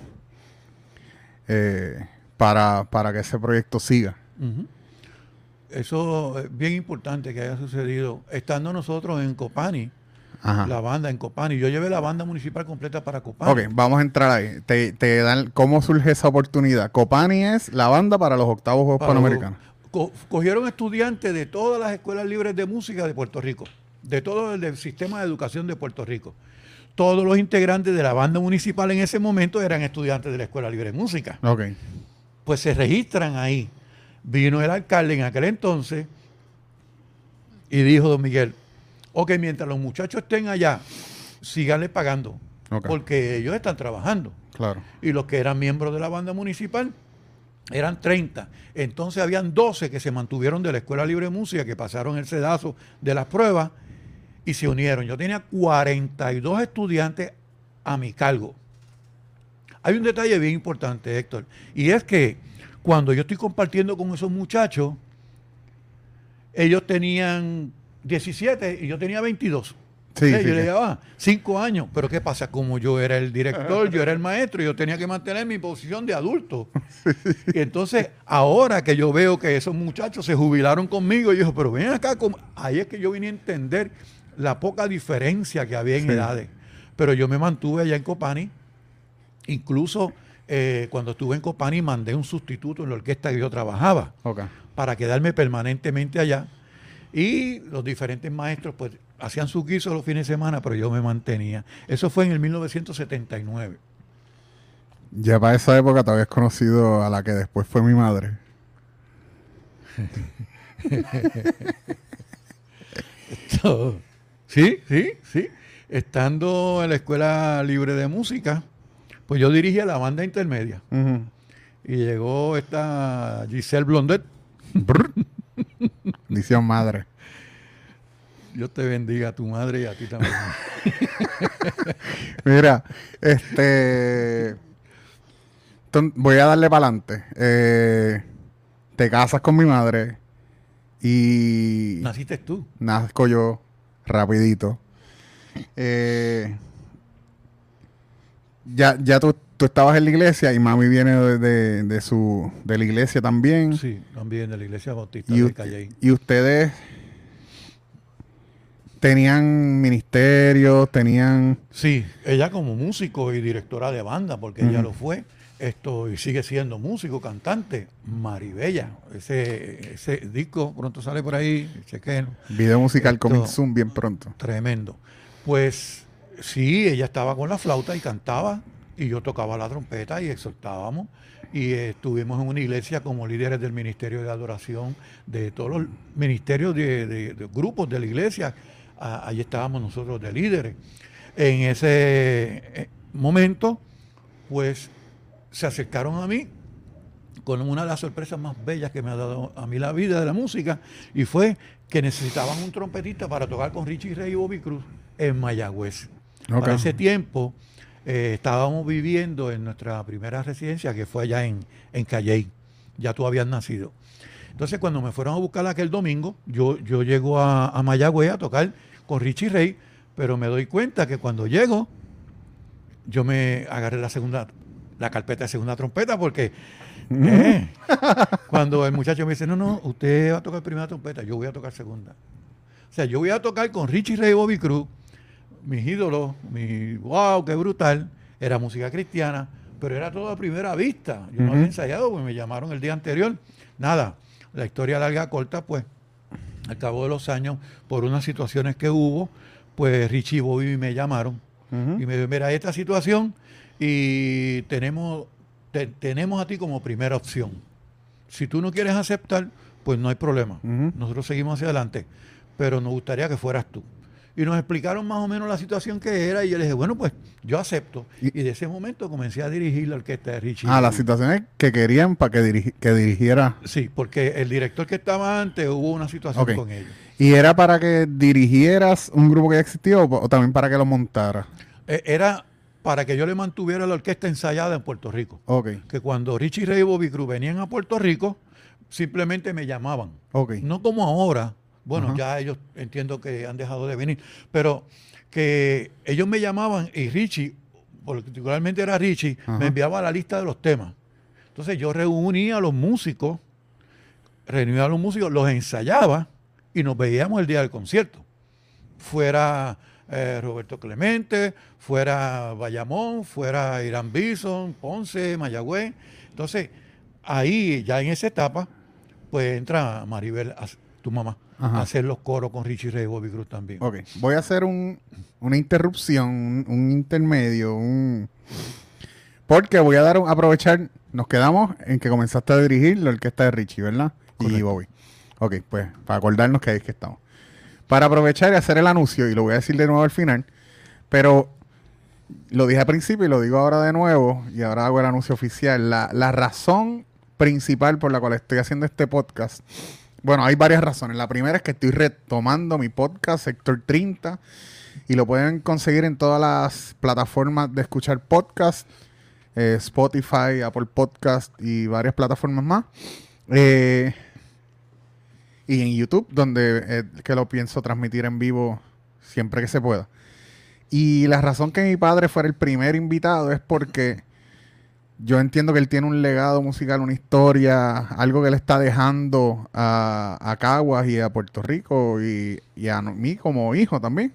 eh, para, para que ese proyecto siga.
Eso es bien importante que haya sucedido. Estando nosotros en Copani,
Ajá.
la banda en Copani, yo llevé la banda municipal completa para Copani.
Ok, vamos a entrar ahí. Te, te dan, ¿Cómo surge esa oportunidad? Copani es la banda para los octavos Juegos
Para
Panamericanos.
Co- cogieron estudiantes de todas las escuelas libres de música de Puerto Rico, de todo el sistema de educación de Puerto Rico. Todos los integrantes de la banda municipal en ese momento eran estudiantes de la Escuela Libre de Música.
Ok.
Pues se registran ahí. Vino el alcalde en aquel entonces y dijo, don Miguel, ok, mientras los muchachos estén allá, síganle pagando, porque ellos están trabajando
Claro.
y los que eran miembros de la banda municipal eran 30. Entonces habían 12 que se mantuvieron de la Escuela Libre de Música, que pasaron el sedazo de las pruebas y se unieron. Yo tenía 42 estudiantes a mi cargo. Hay un detalle bien importante, Héctor, y es que cuando yo estoy compartiendo con esos muchachos, ellos tenían 17 y yo tenía 22.
Sí,
yo le llevaba cinco años. Pero ¿qué pasa? Como yo era el director, yo era el maestro, yo tenía que mantener mi posición de adulto. Y entonces, ahora que yo veo que esos muchachos se jubilaron conmigo, yo digo, pero ven acá, ¿cómo?". ahí es que yo vine a entender la poca diferencia que había en edades. Pero yo me mantuve allá en Copani, incluso eh, cuando estuve en Copani mandé un sustituto en la orquesta que yo trabajaba para quedarme permanentemente allá. Y los diferentes maestros pues hacían sus guisos los fines de semana, pero yo me mantenía. Eso fue en el 1979.
Ya para esa época te habías conocido a la que después fue mi madre.
sí, sí, sí. Estando en la Escuela Libre de Música, pues yo dirigía la banda intermedia. Y llegó esta Giselle Blondet.
Dice madre.
Dios te bendiga a tu madre y a ti también.
Mira, este. voy a darle para adelante. te casas con mi madre y
Naciste tú.
nazco yo rapidito. Eh, ya ya tú, tú estabas en la iglesia y mami viene de, de- de su de la iglesia también.
Sí, también de la Iglesia Bautista
Y,
de Calley.
y ustedes tenían ministerios, tenían...
Sí, ella como músico y directora de banda, porque ella lo fue, esto y sigue siendo músico, cantante, Maribella. Ese, ese disco pronto sale por ahí, chequenlo.
Video musical coming soon bien pronto.
Tremendo. Pues sí, ella estaba con la flauta y cantaba, y yo tocaba la trompeta y exhortábamos. Y eh, estuvimos en una iglesia como líderes del ministerio de adoración, de todos los ministerios de, de- de grupos de la iglesia. Ah, allí estábamos nosotros de líderes. En ese eh, momento, pues se acercaron a mí con una de las sorpresas más bellas que me ha dado a mí la vida de la música, y fue que necesitaban un trompetista para tocar con Richie Ray y Bobby Cruz en Mayagüez.
Ok.
Para ese tiempo eh, estábamos viviendo en nuestra primera residencia, que fue allá en, en Calley. Ya tú habías nacido. Entonces, cuando me fueron a buscar aquel domingo, yo, yo llego a, a Mayagüez a tocar con Richie Ray, pero me doy cuenta que cuando llego, yo me agarré la segunda, la carpeta de segunda trompeta, porque eh, cuando el muchacho me dice, no, no, usted va a tocar primera trompeta, yo voy a tocar segunda. O sea, yo voy a tocar con Richie Ray y Bobby Cruz, mis ídolos, mi wow, qué brutal, era música cristiana, pero era todo a primera vista. Yo no había ensayado, pues me llamaron el día anterior. Nada, la historia larga, corta, pues al cabo de los años, por unas situaciones que hubo, pues Richie y Bobby me llamaron y me dijo, mira, esta situación y tenemos, te- tenemos a ti como primera opción. Si tú no quieres aceptar, pues no hay problema. Nosotros seguimos hacia adelante, pero nos gustaría que fueras tú. Y nos explicaron más o menos la situación que era y yo le dije, bueno, pues yo acepto.
Y-
Y, de ese momento comencé a dirigir la orquesta de Richie.
Ah, las situaciones que querían para que, dirigi- que dirigiera.
Sí, porque el director que estaba antes hubo una situación con ellos.
¿Y era para que dirigieras un grupo que ya existía o, o también para que lo montara?
Eh, Era para que yo le mantuviera la orquesta ensayada en Puerto Rico.
Ok,
Que cuando Richie Ray y Bobby Cruz venían a Puerto Rico, simplemente me llamaban.
ok.
No como ahora. Bueno, ya ellos entiendo que han dejado de venir. Pero que ellos me llamaban y Richie, particularmente era Richie, me enviaba la lista de los temas. Entonces yo reunía a los músicos, reunía a los músicos, los ensayaba y nos veíamos el día del concierto. Fuera eh, Roberto Clemente, fuera Bayamón, fuera Irán Bison, Ponce, Mayagüez. Entonces, ahí, ya en esa etapa, pues entra Maribel, tu mamá,
Ajá.
hacer los coros con Richie Ray y Bobby Cruz también.
Ok, voy a hacer un- una interrupción, un, un intermedio, un... Porque voy a dar un- aprovechar, nos quedamos en que comenzaste a dirigir la orquesta de Richie, ¿verdad? Y. Bobby. Ok, pues para acordarnos que ahí es que estamos. Para aprovechar y hacer el anuncio, y lo voy a decir de nuevo al final, pero lo dije al principio y lo digo ahora de nuevo, y ahora hago el anuncio oficial. La, la razón principal por la cual estoy haciendo este podcast, bueno, hay varias razones. La primera es que estoy retomando mi podcast, Sector 30, y lo pueden conseguir en todas las plataformas de escuchar podcast, eh, Spotify, Apple Podcast y varias plataformas más. Eh, y en YouTube, donde eh, que lo pienso transmitir en vivo siempre que se pueda. Y la razón que mi padre fuera el primer invitado es porque yo entiendo que él tiene un legado musical, una historia, algo que le está dejando a, a Caguas y a Puerto Rico y, a mí como hijo también.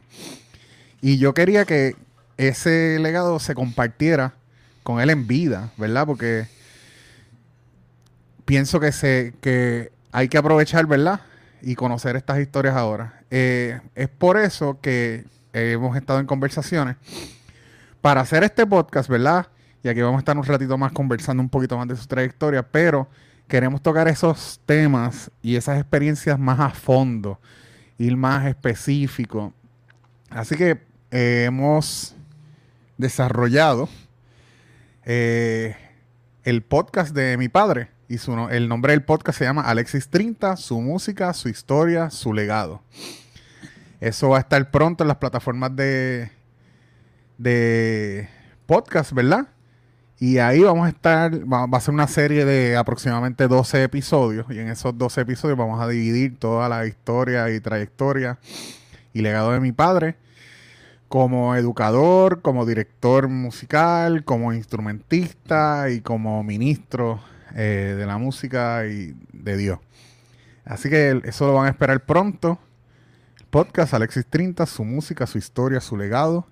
Y yo quería que ese legado se compartiera con él en vida, ¿verdad? Porque pienso que se que hay que aprovechar, ¿verdad? Y conocer estas historias ahora. Eh, es por eso que hemos estado en conversaciones para hacer este podcast, ¿verdad? Y aquí vamos a estar un ratito más conversando un poquito más de su trayectoria, pero queremos tocar esos temas y esas experiencias más a fondo, ir más específico. Así que eh, hemos desarrollado eh, el podcast de mi padre. Y su el nombre del podcast se llama Alexis 30, su música, su historia, su legado. Eso va a estar pronto en las plataformas de, de podcast, ¿verdad? Y ahí vamos a estar, va, a ser una serie de aproximadamente 12 episodios. Y en esos 12 episodios vamos a dividir toda la historia y trayectoria y legado de mi padre como educador, como director musical, como instrumentista y como ministro eh, de la música y de Dios. Así que eso lo van a esperar pronto. Podcast Alexis 30, su música, su historia, su legado.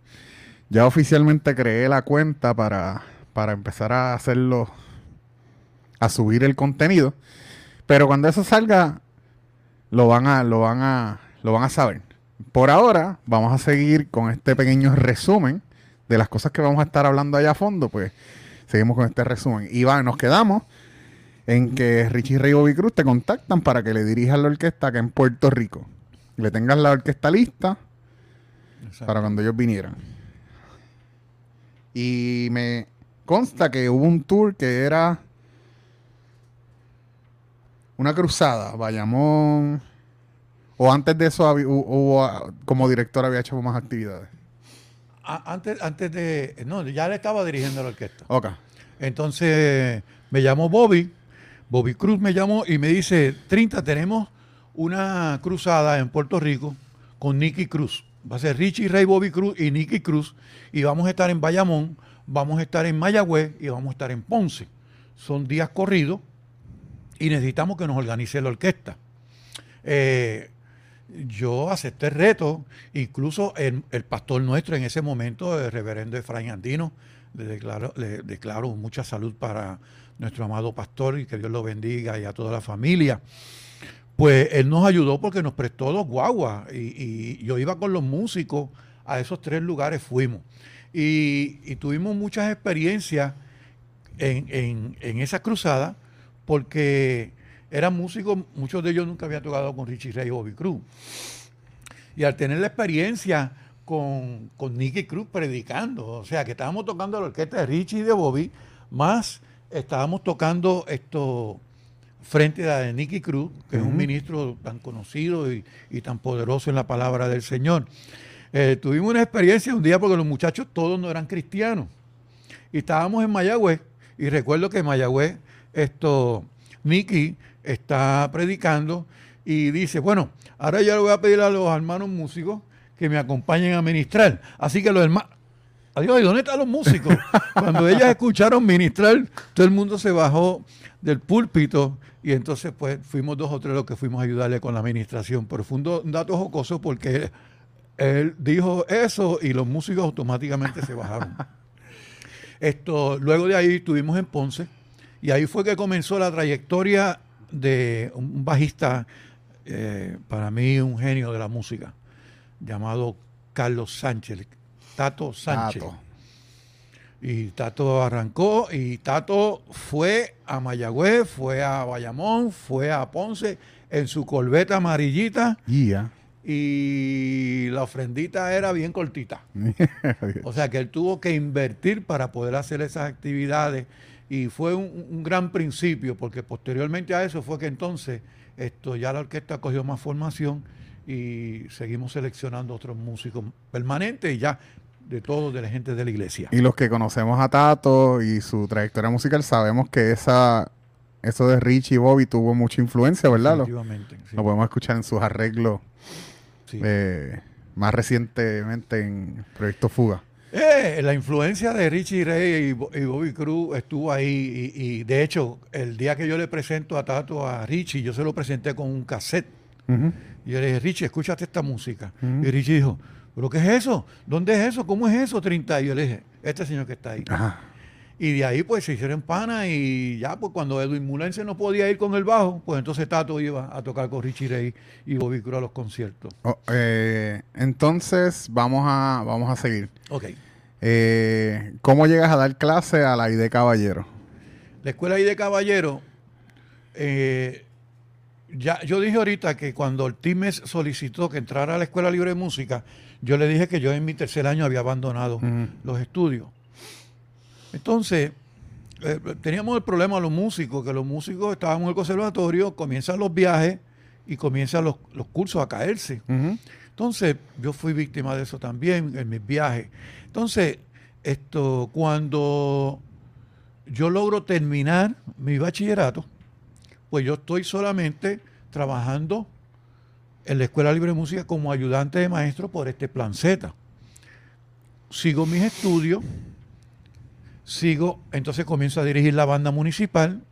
Ya oficialmente creé la cuenta para, para empezar a hacerlo, a subir el contenido. Pero cuando eso salga, lo van a, lo van a, lo van a saber. Por ahora, vamos a seguir con este pequeño resumen de las cosas que vamos a estar hablando allá a fondo. Pues seguimos con este resumen. Y va, nos quedamos en que Richie Ray y Bobby Cruz te contactan para que le dirijas la orquesta acá en Puerto Rico. Le tengas la orquesta lista
Exacto.
para cuando ellos vinieran. Y me consta que hubo un tour que era una cruzada, Bayamón. O antes de eso, había- hu- hubo, ah, como director había hecho más actividades.
Antes, antes de. No, ya le estaba dirigiendo la orquesta.
Ok.
Entonces me llamó Bobby, Bobby Cruz me llamó y me dice, 30, tenemos una cruzada en Puerto Rico con Nicky Cruz. Va a ser Richie Ray Bobby Cruz y Nicky Cruz y vamos a estar en Bayamón, vamos a estar en Mayagüez y vamos a estar en Ponce. Son días corridos y necesitamos que nos organice la orquesta. Eh, yo acepté el reto, incluso el, pastor nuestro en ese momento, el reverendo Efraín Andino, le declaro, le declaro mucha salud para nuestro amado pastor y que Dios lo bendiga y a toda la familia. Pues él nos ayudó porque nos prestó dos guaguas y yo iba con los músicos a esos tres lugares, fuimos. Y, y tuvimos muchas experiencias en, en- en esa cruzada porque eran músicos, muchos de ellos nunca habían tocado con Richie Ray y Bobby Cruz. Y al tener la experiencia con, con Nicky Cruz predicando, o sea, que estábamos tocando la orquesta de Richie y de Bobby, más estábamos tocando esto frente a de Nicky Cruz, que es un ministro tan conocido y, y tan poderoso en la palabra del Señor. Eh, tuvimos una experiencia un día porque los muchachos todos no eran cristianos. Y estábamos en Mayagüez y recuerdo que en Mayagüez esto, Nicky está predicando y dice, bueno, ahora ya le voy a pedir a los hermanos músicos que me acompañen a ministrar. Así que los hermanos, adiós, ¿y dónde están los músicos? Cuando ellas escucharon ministrar, todo el mundo se bajó del púlpito y entonces pues fuimos dos o tres los que fuimos a ayudarle con la administración. Pero fue un, dato jocoso porque él dijo eso y los músicos automáticamente se bajaron. Esto, luego de ahí estuvimos en Ponce y ahí fue que comenzó la trayectoria de un bajista, eh, para mí un genio de la música, llamado Carlos Sánchez, Tato Sánchez. Y Tato arrancó y Tato fue a Mayagüez, fue a Bayamón, fue a Ponce en su corbeta amarillita. Y la ofrendita era bien cortita. o sea que él tuvo que invertir para poder hacer esas actividades y fue un, gran principio porque posteriormente a eso fue que entonces esto ya la orquesta cogió más formación y seguimos seleccionando otros músicos permanentes y ya de todos, de la gente de la iglesia.
Y los que conocemos a Tato y su trayectoria musical sabemos que esa eso de Richie y Bobby tuvo mucha influencia, ¿verdad? Lo, lo podemos escuchar en sus arreglos eh, más recientemente en Proyecto Fuga.
Eh, la influencia de Richie Ray y, Bobby Cruz estuvo ahí y, de hecho el día que yo le presento a Tato a Richie, yo se lo presenté con un cassette. Y yo le dije, Richie, escúchate esta música. Y Richie dijo, ¿pero qué es eso? ¿Dónde es eso? ¿Cómo es eso? 30. Y yo le dije, este señor que está ahí. Y de ahí pues se hicieron pana y ya pues cuando Edwin Mulense no podía ir con el bajo, pues entonces Tato iba a tocar con Richie Ray y Bobby Cruz a los conciertos.
Oh, eh, entonces vamos a, vamos a seguir.
Ok.
Eh, ¿Cómo llegas a dar clase a la ID Caballero?
La escuela ID Caballero, eh, ya, yo dije ahorita que cuando Ortiz solicitó que entrara a la Escuela Libre de Música, yo le dije que yo en mi tercer año había abandonado los estudios. Entonces, eh, teníamos el problema a los músicos, que los músicos estábamos en el conservatorio, comienzan los viajes y comienzan los, cursos a caerse. Entonces, yo fui víctima de eso también en mis viajes. Entonces, esto, cuando yo logro terminar mi bachillerato, pues yo estoy solamente trabajando en la Escuela Libre de Música como ayudante de maestro por este plan Z. Sigo mis estudios, sigo, entonces comienzo a dirigir la banda municipal,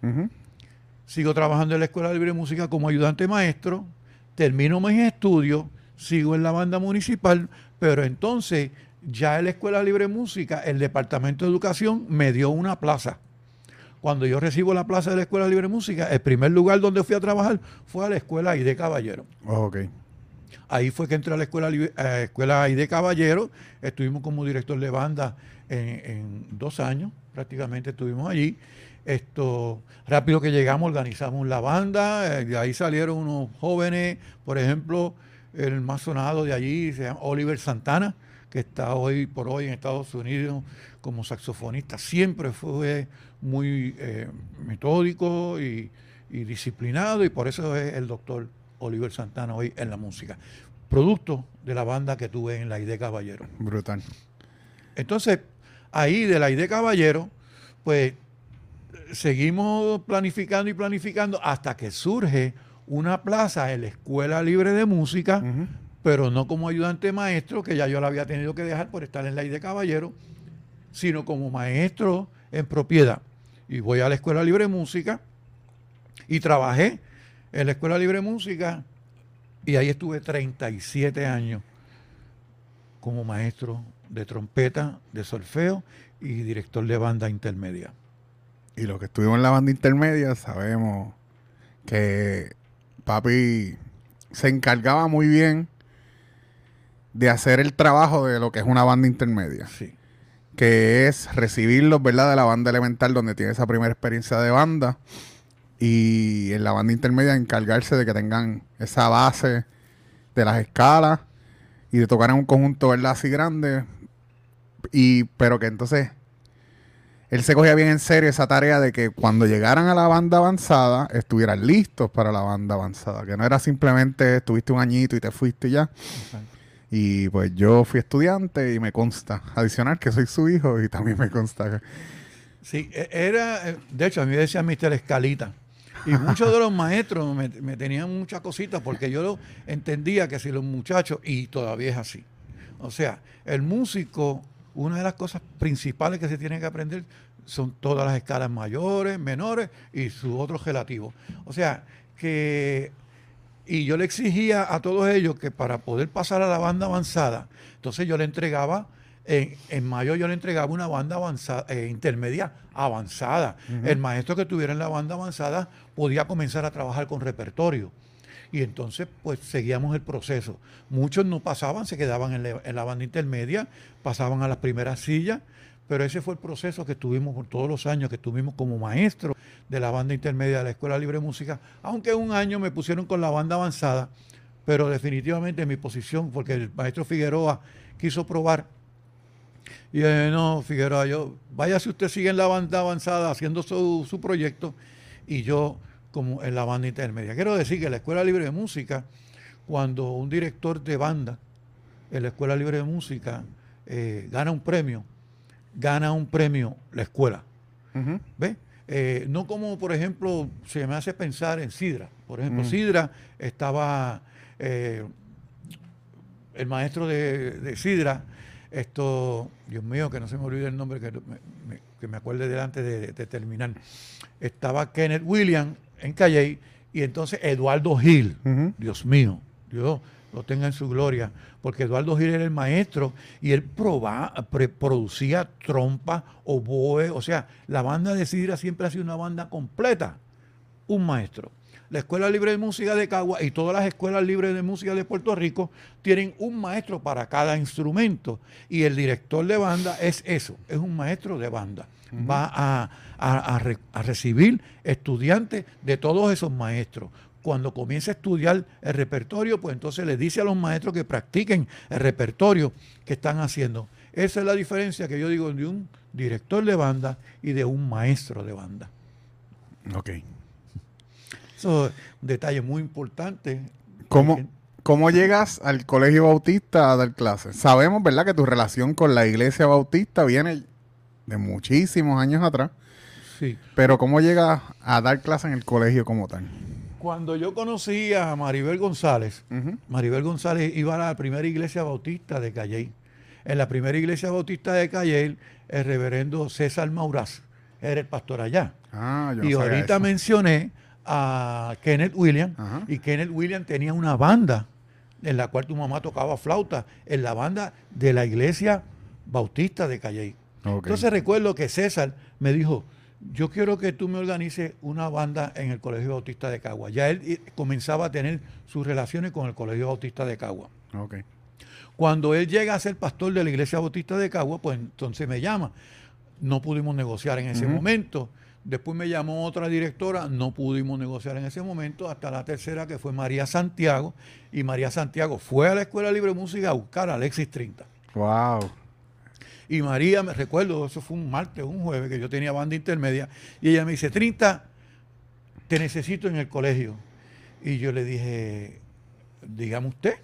sigo trabajando en la Escuela Libre de Música como ayudante maestro, termino mis estudios, sigo en la banda municipal, pero entonces ya en la Escuela Libre de Música, el Departamento de Educación me dio una plaza. Cuando yo recibo la plaza de la Escuela Libre de Música, el primer lugar donde fui a trabajar fue a la Escuela ID Caballero.
Oh,
Ahí fue que entré a la Escuela, eh, escuela ID Caballero, estuvimos como director de banda en, dos años, prácticamente estuvimos allí. Esto, rápido que llegamos, organizamos la banda, eh, de ahí salieron unos jóvenes, por ejemplo, el más sonado de allí se llama Oliver Santana, que está hoy por hoy en Estados Unidos como saxofonista. Siempre fue muy eh, metódico y, disciplinado y por eso es el doctor Oliver Santana hoy en la música. Producto de la banda que tuve en la ID Caballero.
Brutal.
Entonces, ahí de la ID Caballero, pues seguimos planificando y planificando hasta que surge una plaza en la Escuela Libre de Música, pero no como ayudante maestro, que ya yo la había tenido que dejar por estar en la de Caballero, sino como maestro en propiedad. Y voy a la Escuela Libre de Música y trabajé en la Escuela Libre de Música y ahí estuve 37 años como maestro de trompeta, de solfeo y director de banda intermedia.
Y los que estuvimos en la banda intermedia sabemos que papi se encargaba muy bien de hacer el trabajo de lo que es una banda intermedia.
Sí.
Que es recibirlos, ¿verdad? De la banda elemental donde tiene esa primera experiencia de banda. Y en la banda intermedia encargarse de que tengan esa base de las escalas y de tocar en un conjunto, ¿verdad? Así grande. Y, pero que entonces él se cogía bien en serio esa tarea de que cuando llegaran a la banda avanzada estuvieran listos para la banda avanzada, que no era simplemente estuviste un añito y te fuiste ya. Y pues yo fui estudiante y me consta adicional que soy su hijo y también me consta
Sí, e, era, eh, de hecho, a mí me decía Mr. Escalita. Y muchos de los maestros me, me, tenían muchas cositas porque yo entendía que si los muchachos, y todavía es así, o sea, el músico, una de las cosas principales que se tiene que aprender son todas las escalas mayores, menores y sus otros relativos. O sea, que y yo le exigía a todos ellos que para poder pasar a la banda avanzada, entonces yo le entregaba, en, mayo yo le entregaba una banda avanzada, eh, intermedia avanzada. El maestro que tuviera en la banda avanzada podía comenzar a trabajar con repertorio. Y entonces, pues seguíamos el proceso. Muchos no pasaban, se quedaban en, la banda intermedia, pasaban a las primeras sillas pero ese fue el proceso que estuvimos por todos los años que estuvimos como maestro de la banda intermedia de la Escuela Libre de Música, aunque un año me pusieron con la banda avanzada, pero definitivamente mi posición, porque el maestro Figueroa quiso probar, y no, Figueroa, yo, vaya si usted sigue en la banda avanzada haciendo su, su proyecto, y yo como en la banda intermedia. Quiero decir que la Escuela Libre de Música, cuando un director de banda en la Escuela Libre de Música eh, gana un premio, gana un premio la escuela. ¿Ves? Eh, no como, por ejemplo, se me hace pensar en Sidra. Por ejemplo, Sidra estaba, eh, el maestro de, Sidra, esto, Dios mío, que no se me olvide el nombre, que me, que me acuerde delante de, terminar. Estaba Kenneth Williams en Calle y entonces Eduardo Gil, Dios mío, Dios, lo tenga en su gloria, porque Eduardo Gil era el maestro y él producía trompa, oboe, o sea, la banda de Sidra siempre ha sido una banda completa, un maestro. La Escuela Libre de Música de Cagua y todas las escuelas libres de música de Puerto Rico tienen un maestro para cada instrumento y el director de banda es eso, es un maestro de banda. Va a, a recibir estudiantes de todos esos maestros cuando comienza a estudiar el repertorio, pues entonces le dice a los maestros que practiquen el repertorio que están haciendo. Esa es la diferencia que yo digo de un director de banda y de un maestro de banda.
Ok.
Eso es un detalle muy importante.
¿Cómo, ¿Cómo llegas al colegio bautista a dar clases? Sabemos, ¿verdad?, que tu relación con la iglesia bautista viene de muchísimos años atrás.
Sí.
Pero ¿cómo llegas a dar clases en el colegio como tal?
Cuando yo conocí a Maribel González, Maribel González iba a la primera iglesia bautista de Calley. En la primera iglesia bautista de Calley, el reverendo César Mauraz era el pastor allá.
Ah,
y ahorita mencioné a Kenneth William, y Kenneth William tenía una banda en la cual tu mamá tocaba flauta, en la banda de la iglesia bautista de Calley. Entonces recuerdo que César me dijo, yo quiero que tú me organices una banda en el Colegio Bautista de Cagua. Ya él eh, comenzaba a tener sus relaciones con el Colegio Bautista de Cagua.
Okay.
Cuando él llega a ser pastor de la Iglesia Bautista de Cagua, pues entonces me llama. No pudimos negociar en ese momento. Después me llamó otra directora, no pudimos negociar en ese momento, hasta la tercera que fue María Santiago. Y María Santiago fue a la Escuela Libre de Música a buscar a Alexis 30.
¡Wow!
Y María, me recuerdo, eso fue un martes, un jueves, que yo tenía banda intermedia, y ella me dice, 30, te necesito en el colegio. Y yo le dije, dígame usted,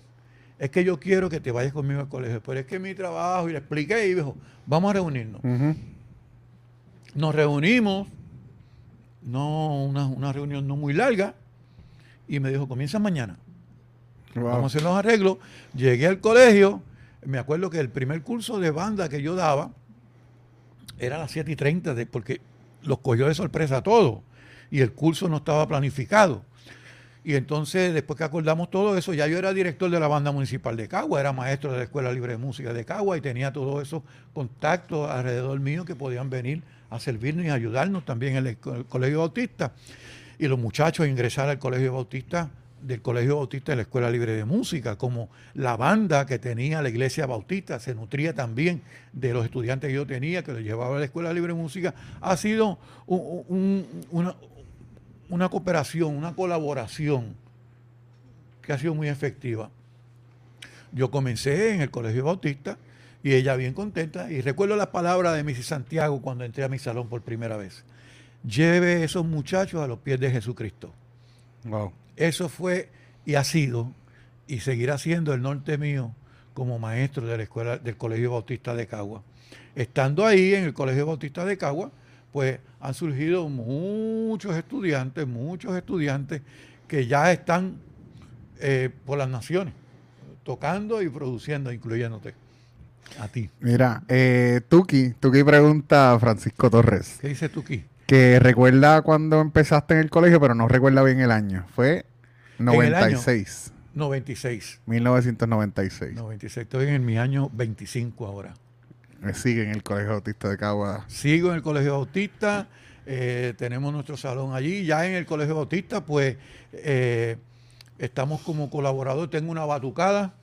es que yo quiero que te vayas conmigo al colegio, pero es que mi trabajo, y le expliqué, y dijo, vamos a reunirnos. Nos reunimos, no una, reunión no muy larga, y me dijo, comienza mañana. Vamos a hacer los arreglos. Llegué al colegio, me acuerdo que el primer curso de banda que yo daba era a las 7 y 30, de, porque los cogió de sorpresa todo y el curso no estaba planificado. Y entonces, después que acordamos todo eso, ya yo era director de la banda municipal de Cagua, era maestro de la Escuela Libre de Música de Cagua y tenía todos esos contactos alrededor mío que podían venir a servirnos y ayudarnos también en el, Colegio Bautista. Y los muchachos ingresar al Colegio Bautista del Colegio Bautista de la Escuela Libre de Música, como la banda que tenía la Iglesia Bautista, se nutría también de los estudiantes que yo tenía, que los llevaba a la Escuela Libre de Música, ha sido una, una cooperación, una colaboración que ha sido muy efectiva. Yo comencé en el Colegio Bautista y ella bien contenta, y recuerdo las palabras de Missy Santiago cuando entré a mi salón por primera vez. Lleve esos muchachos a los pies de Jesucristo.
Wow.
Eso fue y ha sido y seguirá siendo el norte mío como maestro de la escuela del Colegio Bautista de Cagua. Estando ahí en el Colegio Bautista de Cagua, pues han surgido muchos estudiantes, muchos estudiantes que ya están eh, por las naciones, tocando y produciendo, incluyéndote a ti.
Mira, eh, Tuki, Tuki pregunta a Francisco Torres.
¿Qué dice Tuki?
Que recuerda cuando empezaste en el colegio, pero no recuerda bien el año. Fue 96.
96.
1996.
96. Estoy en mi año 25 ahora.
Me sigue en el Colegio Bautista de Cagua.
Sigo en el Colegio Bautista. Eh, tenemos nuestro salón allí. Ya en el Colegio Bautista, pues eh, estamos como colaborador. Tengo una batucada.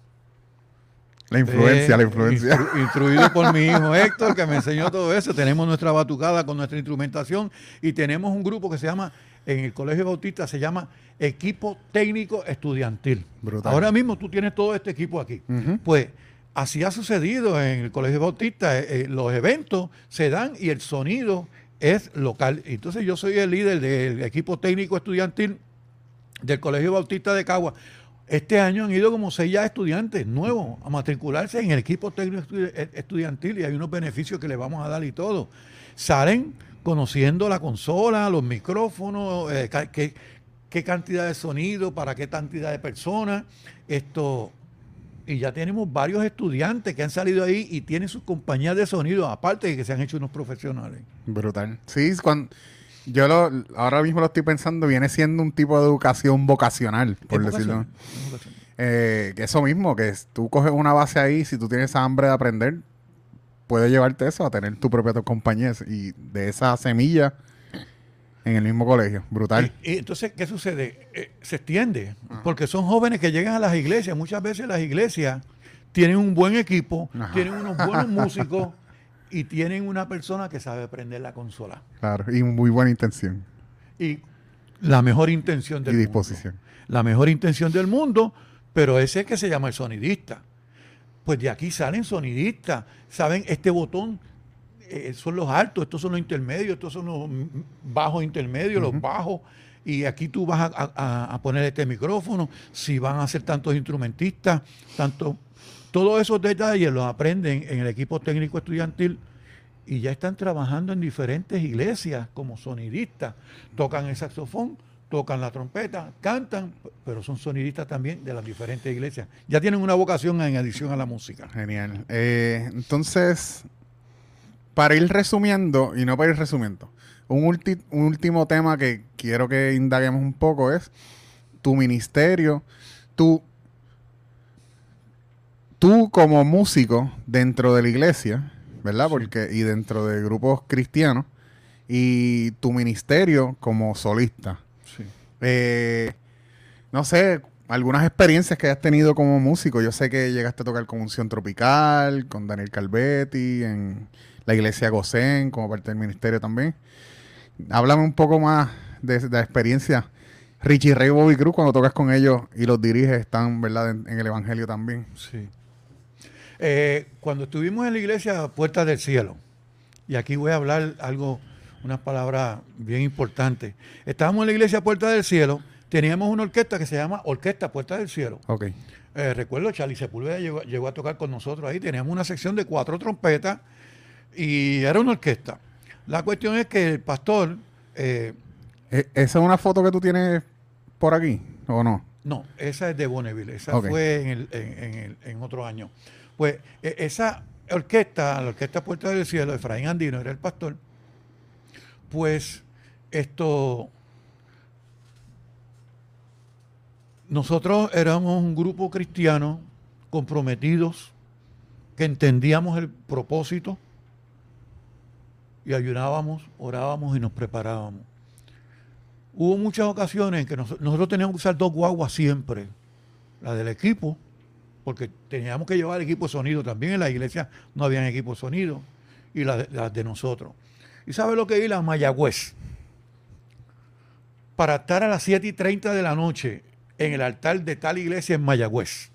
La influencia,
Eh,
la influencia.
instru- instruido por mi hijo Héctor, que me enseñó todo eso. Tenemos nuestra batucada con nuestra instrumentación y tenemos un grupo que se llama, en el Colegio Bautista, se llama Equipo Técnico Estudiantil.
Brutal.
Ahora mismo tú tienes todo este equipo aquí. Pues así ha sucedido en el Colegio Bautista. eh, eh, los eventos se dan y el sonido es local. Entonces yo soy el líder del equipo técnico estudiantil del Colegio Bautista de Cagua. Este año han ido como seis ya estudiantes nuevos a matricularse en el equipo técnico eh, estudiantil y hay unos beneficios que le vamos a dar y todo. Salen conociendo la consola, los micrófonos, qué, qué cantidad de sonido, para qué cantidad de personas. Esto, y ya tenemos varios estudiantes que han salido ahí y tienen sus compañías de sonido, aparte de que se han hecho unos profesionales.
Brutal. Sí, cuando, yo lo, ahora mismo lo estoy pensando, viene siendo un tipo de educación vocacional, por decirlo. Eh, eso mismo, que es- tú coges una base ahí, si tú tienes hambre de aprender, puede llevarte eso a tener tu propia compañía y de esa semilla en el mismo colegio. Brutal.
Y, y entonces, ¿qué sucede? Eh, se extiende, porque son jóvenes que llegan a las iglesias. Muchas veces las iglesias tienen un buen equipo,
Ajá.
tienen unos buenos músicos y tienen una persona que sabe prender la consola.
Claro. Y muy buena intención
Y la mejor intención del
y
mundo.
disposición.
La mejor intención del mundo, pero ese es que se llama el sonidista. Pues de aquí salen sonidistas. ¿Saben? Este botón eh, son los altos, estos son los intermedios, estos son los bajos intermedios, los bajos. Y aquí tú vas a, a- a poner este micrófono, si van a ser tantos instrumentistas, tanto, todos esos detalles los aprenden en el equipo técnico estudiantil y ya están trabajando en diferentes iglesias como sonidistas. Tocan el saxofón, tocan la trompeta, cantan, pero son sonidistas también de las diferentes iglesias. Ya tienen una vocación en adición a la música.
Genial. Eh, entonces, para ir resumiendo, y no para ir resumiendo, un, ulti- un último tema que quiero que indaguemos un poco es tu ministerio, tu, tú como músico dentro de la iglesia, ¿verdad? Porque, y dentro de grupos cristianos, y tu ministerio como solista. Eh, no sé, algunas experiencias que hayas tenido como músico. Yo sé que llegaste a tocar con Unción Tropical, con Daniel Calvetti, en la iglesia Gosén, como parte del ministerio también. Háblame un poco más de, la experiencia. Richie Ray Bobby Cruz, cuando tocas con ellos y los diriges, están, ¿verdad?, en, el Evangelio también.
Sí. Eh, cuando estuvimos en la iglesia Puerta del Cielo, y aquí voy a hablar algo, unas palabras bien importantes. Estábamos en la iglesia Puerta del Cielo, teníamos una orquesta que se llama Orquesta Puerta del Cielo.
Ok.
Eh, recuerdo, Charlie Sepúlveda llegó, llegó a tocar con nosotros ahí. Teníamos una sección de cuatro trompetas y era una orquesta. La cuestión es que el pastor, eh,
E- ¿Esa es una foto que tú tienes por aquí o no?
no, esa es de Bonneville, esa fue en, el- en- en el- en otro año. Pues e- esa orquesta, la Orquesta Puerta del Cielo, Efraín Andino era el pastor, pues esto, nosotros éramos un grupo cristiano comprometidos, que entendíamos el propósito y ayunábamos, orábamos y nos preparábamos. Hubo muchas ocasiones en que nos- nosotros teníamos que usar dos guaguas siempre, la del equipo, porque teníamos que llevar equipo de sonido, también en la iglesia no había equipo de sonido, y la de, las nosotros. ¿Y sabe lo que iba a Mayagüez? Para estar a las 7 y 30 de la noche en el altar de tal iglesia en Mayagüez,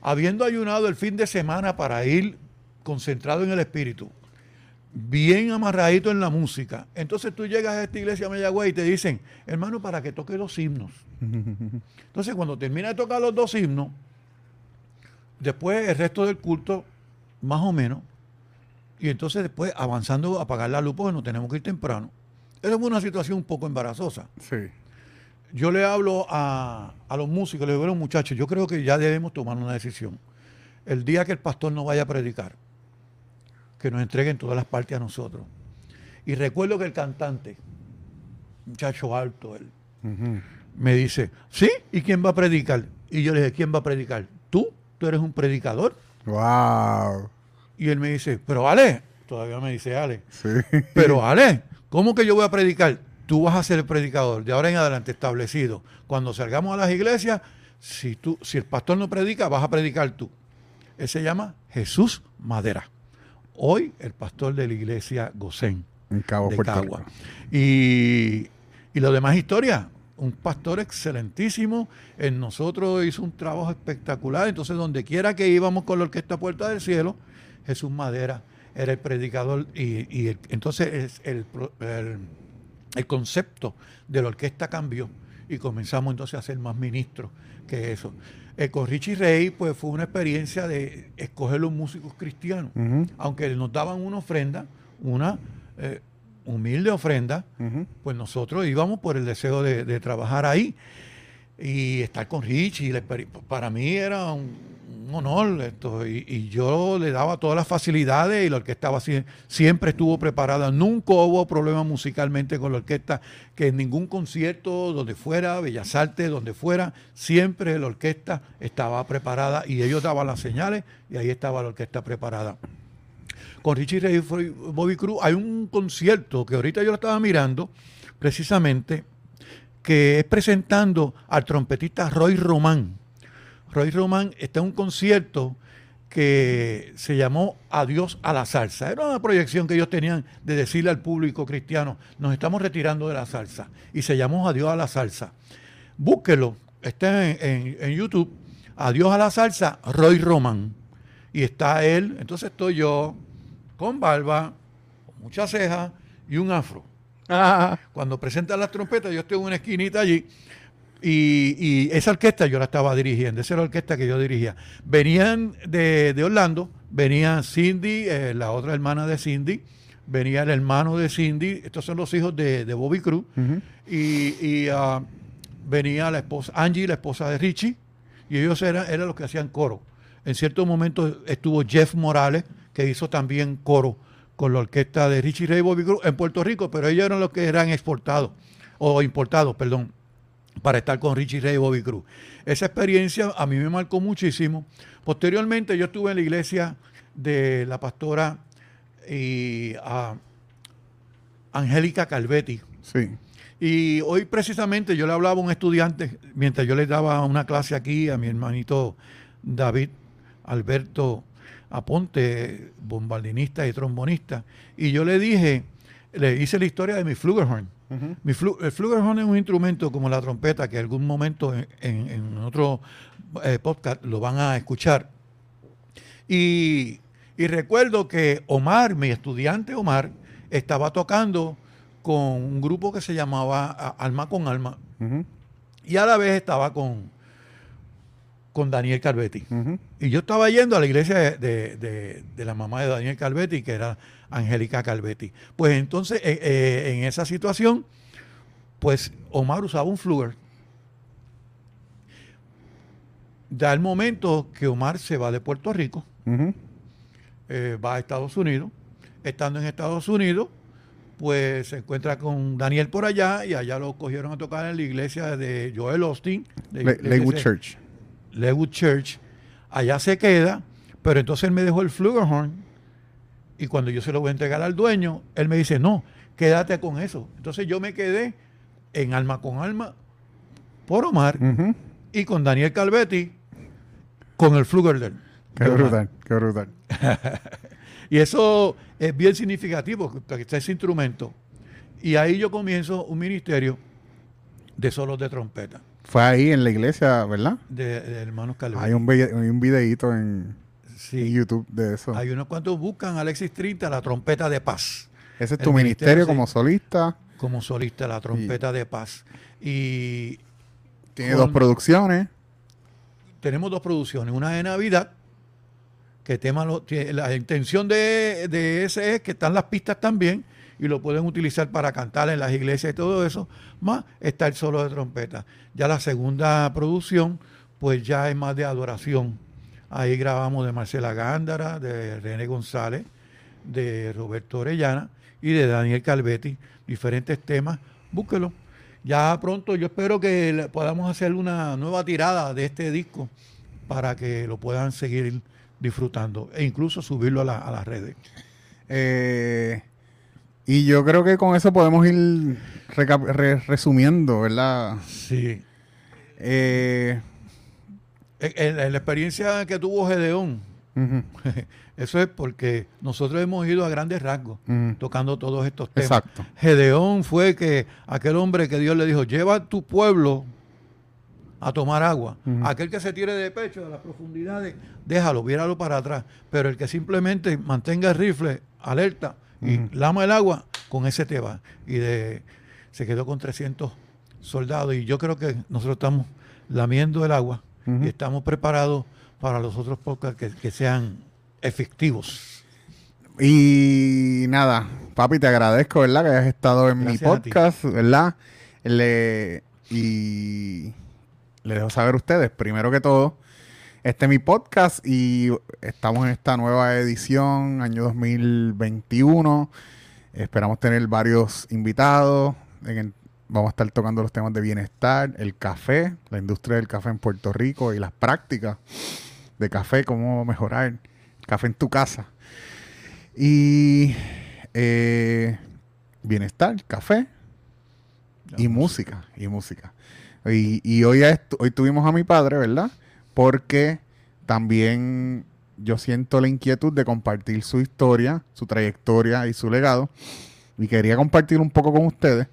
habiendo ayunado el fin de semana para ir concentrado en el espíritu, bien amarradito en la música. Entonces tú llegas a esta iglesia de Mayagüez y te dicen, hermano, para que toque los himnos. Entonces cuando termina de tocar los dos himnos, Después el resto del culto, más o menos. Y entonces después avanzando a apagar la luz porque no tenemos que ir temprano. Esa es una situación un poco embarazosa.
Sí.
Yo le hablo a, a los músicos, le digo, bueno, muchachos, yo creo que ya debemos tomar una decisión. El día que el pastor no vaya a predicar, que nos entreguen todas las partes a nosotros. Y recuerdo que el cantante, muchacho alto, él, me dice, ¿sí? ¿Y quién va a predicar? Y yo le dije, ¿quién va a predicar? ¿Tú? ¿Tú eres un predicador?
Wow.
Y él me dice, pero Ale, todavía me dice Ale,
Sí.
pero Ale, ¿cómo que yo voy a predicar? Tú vas a ser el predicador, de ahora en adelante establecido. Cuando salgamos a las iglesias, si, tú, si el pastor no predica, vas a predicar tú. Él se llama Jesús Madera. Hoy el pastor de la iglesia Gosén
En Cabo
de
Puerto. Rico.
Y, y lo demás historia. Un pastor excelentísimo. En nosotros hizo un trabajo espectacular. Entonces, donde quiera que íbamos con la orquesta Puerta del Cielo, Jesús Madera era el predicador. Y, y el- entonces es el, el- el concepto de la orquesta cambió. Y comenzamos entonces a ser más ministros que eso. Eh, con Richie Rey, pues fue una experiencia de escoger los músicos cristianos aunque nos daban una ofrenda, una eh, humilde ofrenda, pues nosotros íbamos por el deseo de, de trabajar ahí y estar con Richie. Para mí era un, un honor esto y, yo le daba todas las facilidades y la orquesta siempre estuvo preparada. Nunca hubo problema musicalmente con la orquesta, que en ningún concierto, donde fuera, Bellas Artes, donde fuera, siempre la orquesta estaba preparada y ellos daban las señales y ahí estaba la orquesta preparada con Richie Ray y Bobby Cruz, hay un concierto que ahorita yo lo estaba mirando, precisamente, que es presentando al trompetista Roy Román. Roy Román está en un concierto que se llamó Adiós a la salsa. Era una proyección que ellos tenían de decirle al público cristiano, nos estamos retirando de la salsa. Y se llamó Adiós a la salsa. Búsquelo, está en, en- en YouTube, Adiós a la salsa, Roy Román. Y está él, entonces estoy yo, con barba, con muchas cejas y un afro.
Ah,
Cuando presentan las trompetas, yo estoy en una esquinita allí y, y esa orquesta yo la estaba dirigiendo, esa era la orquesta que yo dirigía. Venían de, de Orlando, venía Cindy, eh, la otra hermana de Cindy, venía el hermano de Cindy, estos son los hijos de, de Bobby Cruz, y, y, ah, venía la esposa, Angie, la esposa de Richie, y ellos eran, eran los que hacían coro. En cierto momento estuvo Jeff Morales, que hizo también coro con la orquesta de Richie Ray y Bobby Cruz en Puerto Rico, pero ellos eran los que eran exportados, o importados, perdón, para estar con Richie Ray y Bobby Cruz. Esa experiencia a mí me marcó muchísimo. Posteriormente yo estuve en la iglesia de la pastora y, ah, Angélica Calvetti,
Sí.
y hoy precisamente yo le hablaba a un estudiante, mientras yo le daba una clase aquí a mi hermanito David Alberto Aponte, bombardinista y trombonista, y yo le dije, le hice la historia de mi flugelhorn.
Ujú.
Mi flu- el flugelhorn es un instrumento como la trompeta que algún momento en, en- en otro eh, podcast lo van a escuchar. Y, y recuerdo que Omar, mi estudiante Omar, estaba tocando con un grupo que se llamaba Alma con Alma y a la vez estaba con, con Daniel Calvetti. Y yo estaba yendo a la iglesia de, de- de- de la mamá de Daniel Calvetti, que era Angélica Calvetti. Pues entonces, eh, eh, en esa situación, pues Omar usaba un fluger. Da el momento que Omar se va de Puerto Rico, eh, va a Estados Unidos. Estando en Estados Unidos, pues se encuentra con Daniel por allá y allá lo cogieron a tocar en la iglesia de Joel Austin. de-
Le-
de-
Lakewood
de-
Church.
Lewood Church, allá se queda, pero entonces él me dejó el flugelhorn y cuando yo se lo voy a entregar al dueño, él me dice, no, quédate con eso. Entonces yo me quedé en alma con alma por Omar y con Daniel Calvetti con el él.
Qué brutal, qué brutal.
Y eso es bien significativo, que está ese instrumento. Y ahí yo comienzo un ministerio de solos de trompeta,
Fue ahí en la iglesia, ¿verdad?
de, de hermanos Calvetti.
Hay un, hay un videíto en,
Sí.
en YouTube de eso.
Hay unos cuantos buscan Alexis Trinta, la trompeta de paz.
Ese es
el
tu
ministerio,
ministerio
sí.
como solista.
Como solista, la trompeta de paz. Y
Tiene
Con-
dos producciones.
tenemos dos producciones, una de Navidad que tema lo, la intención de, de ese es que están las pistas también y lo pueden utilizar para cantar en las iglesias y todo eso, más está el solo de trompeta. Ya la segunda producción, pues ya es más de adoración. Ahí grabamos de Marcela Gándara, de René González, de Roberto Orellana y de Daniel Calvetti, diferentes temas. Búsquelo. Ya pronto yo espero que podamos hacer una nueva tirada de este disco para que lo puedan seguir disfrutando e incluso subirlo a, las redes.
Eh, y yo creo que con eso podemos ir resumiendo, ¿verdad?
Sí. Eh, en, la experiencia que tuvo Gedeón, eso es porque nosotros hemos ido a grandes rasgos tocando todos estos temas. Exacto. Gedeón fue que aquel hombre que Dios le dijo, lleva a tu pueblo a tomar agua. Aquel que se tire de pecho a las profundidades, déjalo, viéralo para atrás. Pero el que simplemente mantenga el rifle alerta y lama el agua, con ese te va. Y de, se quedó con 300 soldados. Y yo creo que nosotros estamos lamiendo el agua y estamos preparados para los otros podcasts que, sean efectivos.
Y nada, papi, te agradezco, ¿verdad? Que hayas estado en mi podcast, ¿verdad? Le, y le dejo saber a ustedes, primero que todo, este es mi podcast y estamos en esta nueva edición, año 2021. Esperamos tener varios invitados. Vamos a estar tocando los temas de bienestar, el café, la industria del café en Puerto Rico y las prácticas de café, cómo mejorar el café en tu casa. Y eh, bienestar, café y música. y música. Y, hoy, hoy tuvimos a mi padre, ¿verdad? porque también yo siento la inquietud de compartir su historia, su trayectoria y su legado. Y quería compartir un poco con ustedes.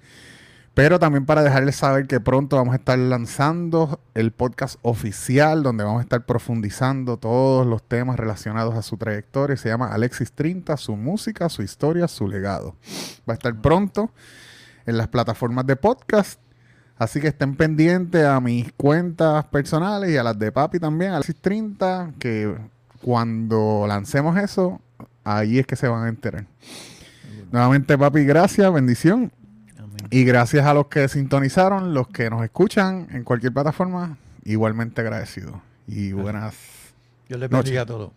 Pero también para dejarles saber que pronto vamos a estar lanzando el podcast oficial donde vamos a estar profundizando todos los temas relacionados a su trayectoria. Se llama Alexis 30, su música, su historia, su legado. Va a estar pronto en las plataformas de podcast Así que estén pendientes a mis cuentas personales y a las de papi también, a 30, que cuando lancemos eso, ahí es que se van a enterar. Nuevamente, papi, gracias, bendición. Y gracias a los que sintonizaron, los que nos escuchan en cualquier plataforma, igualmente agradecido. Y buenas.
Yo les bendiga a todos.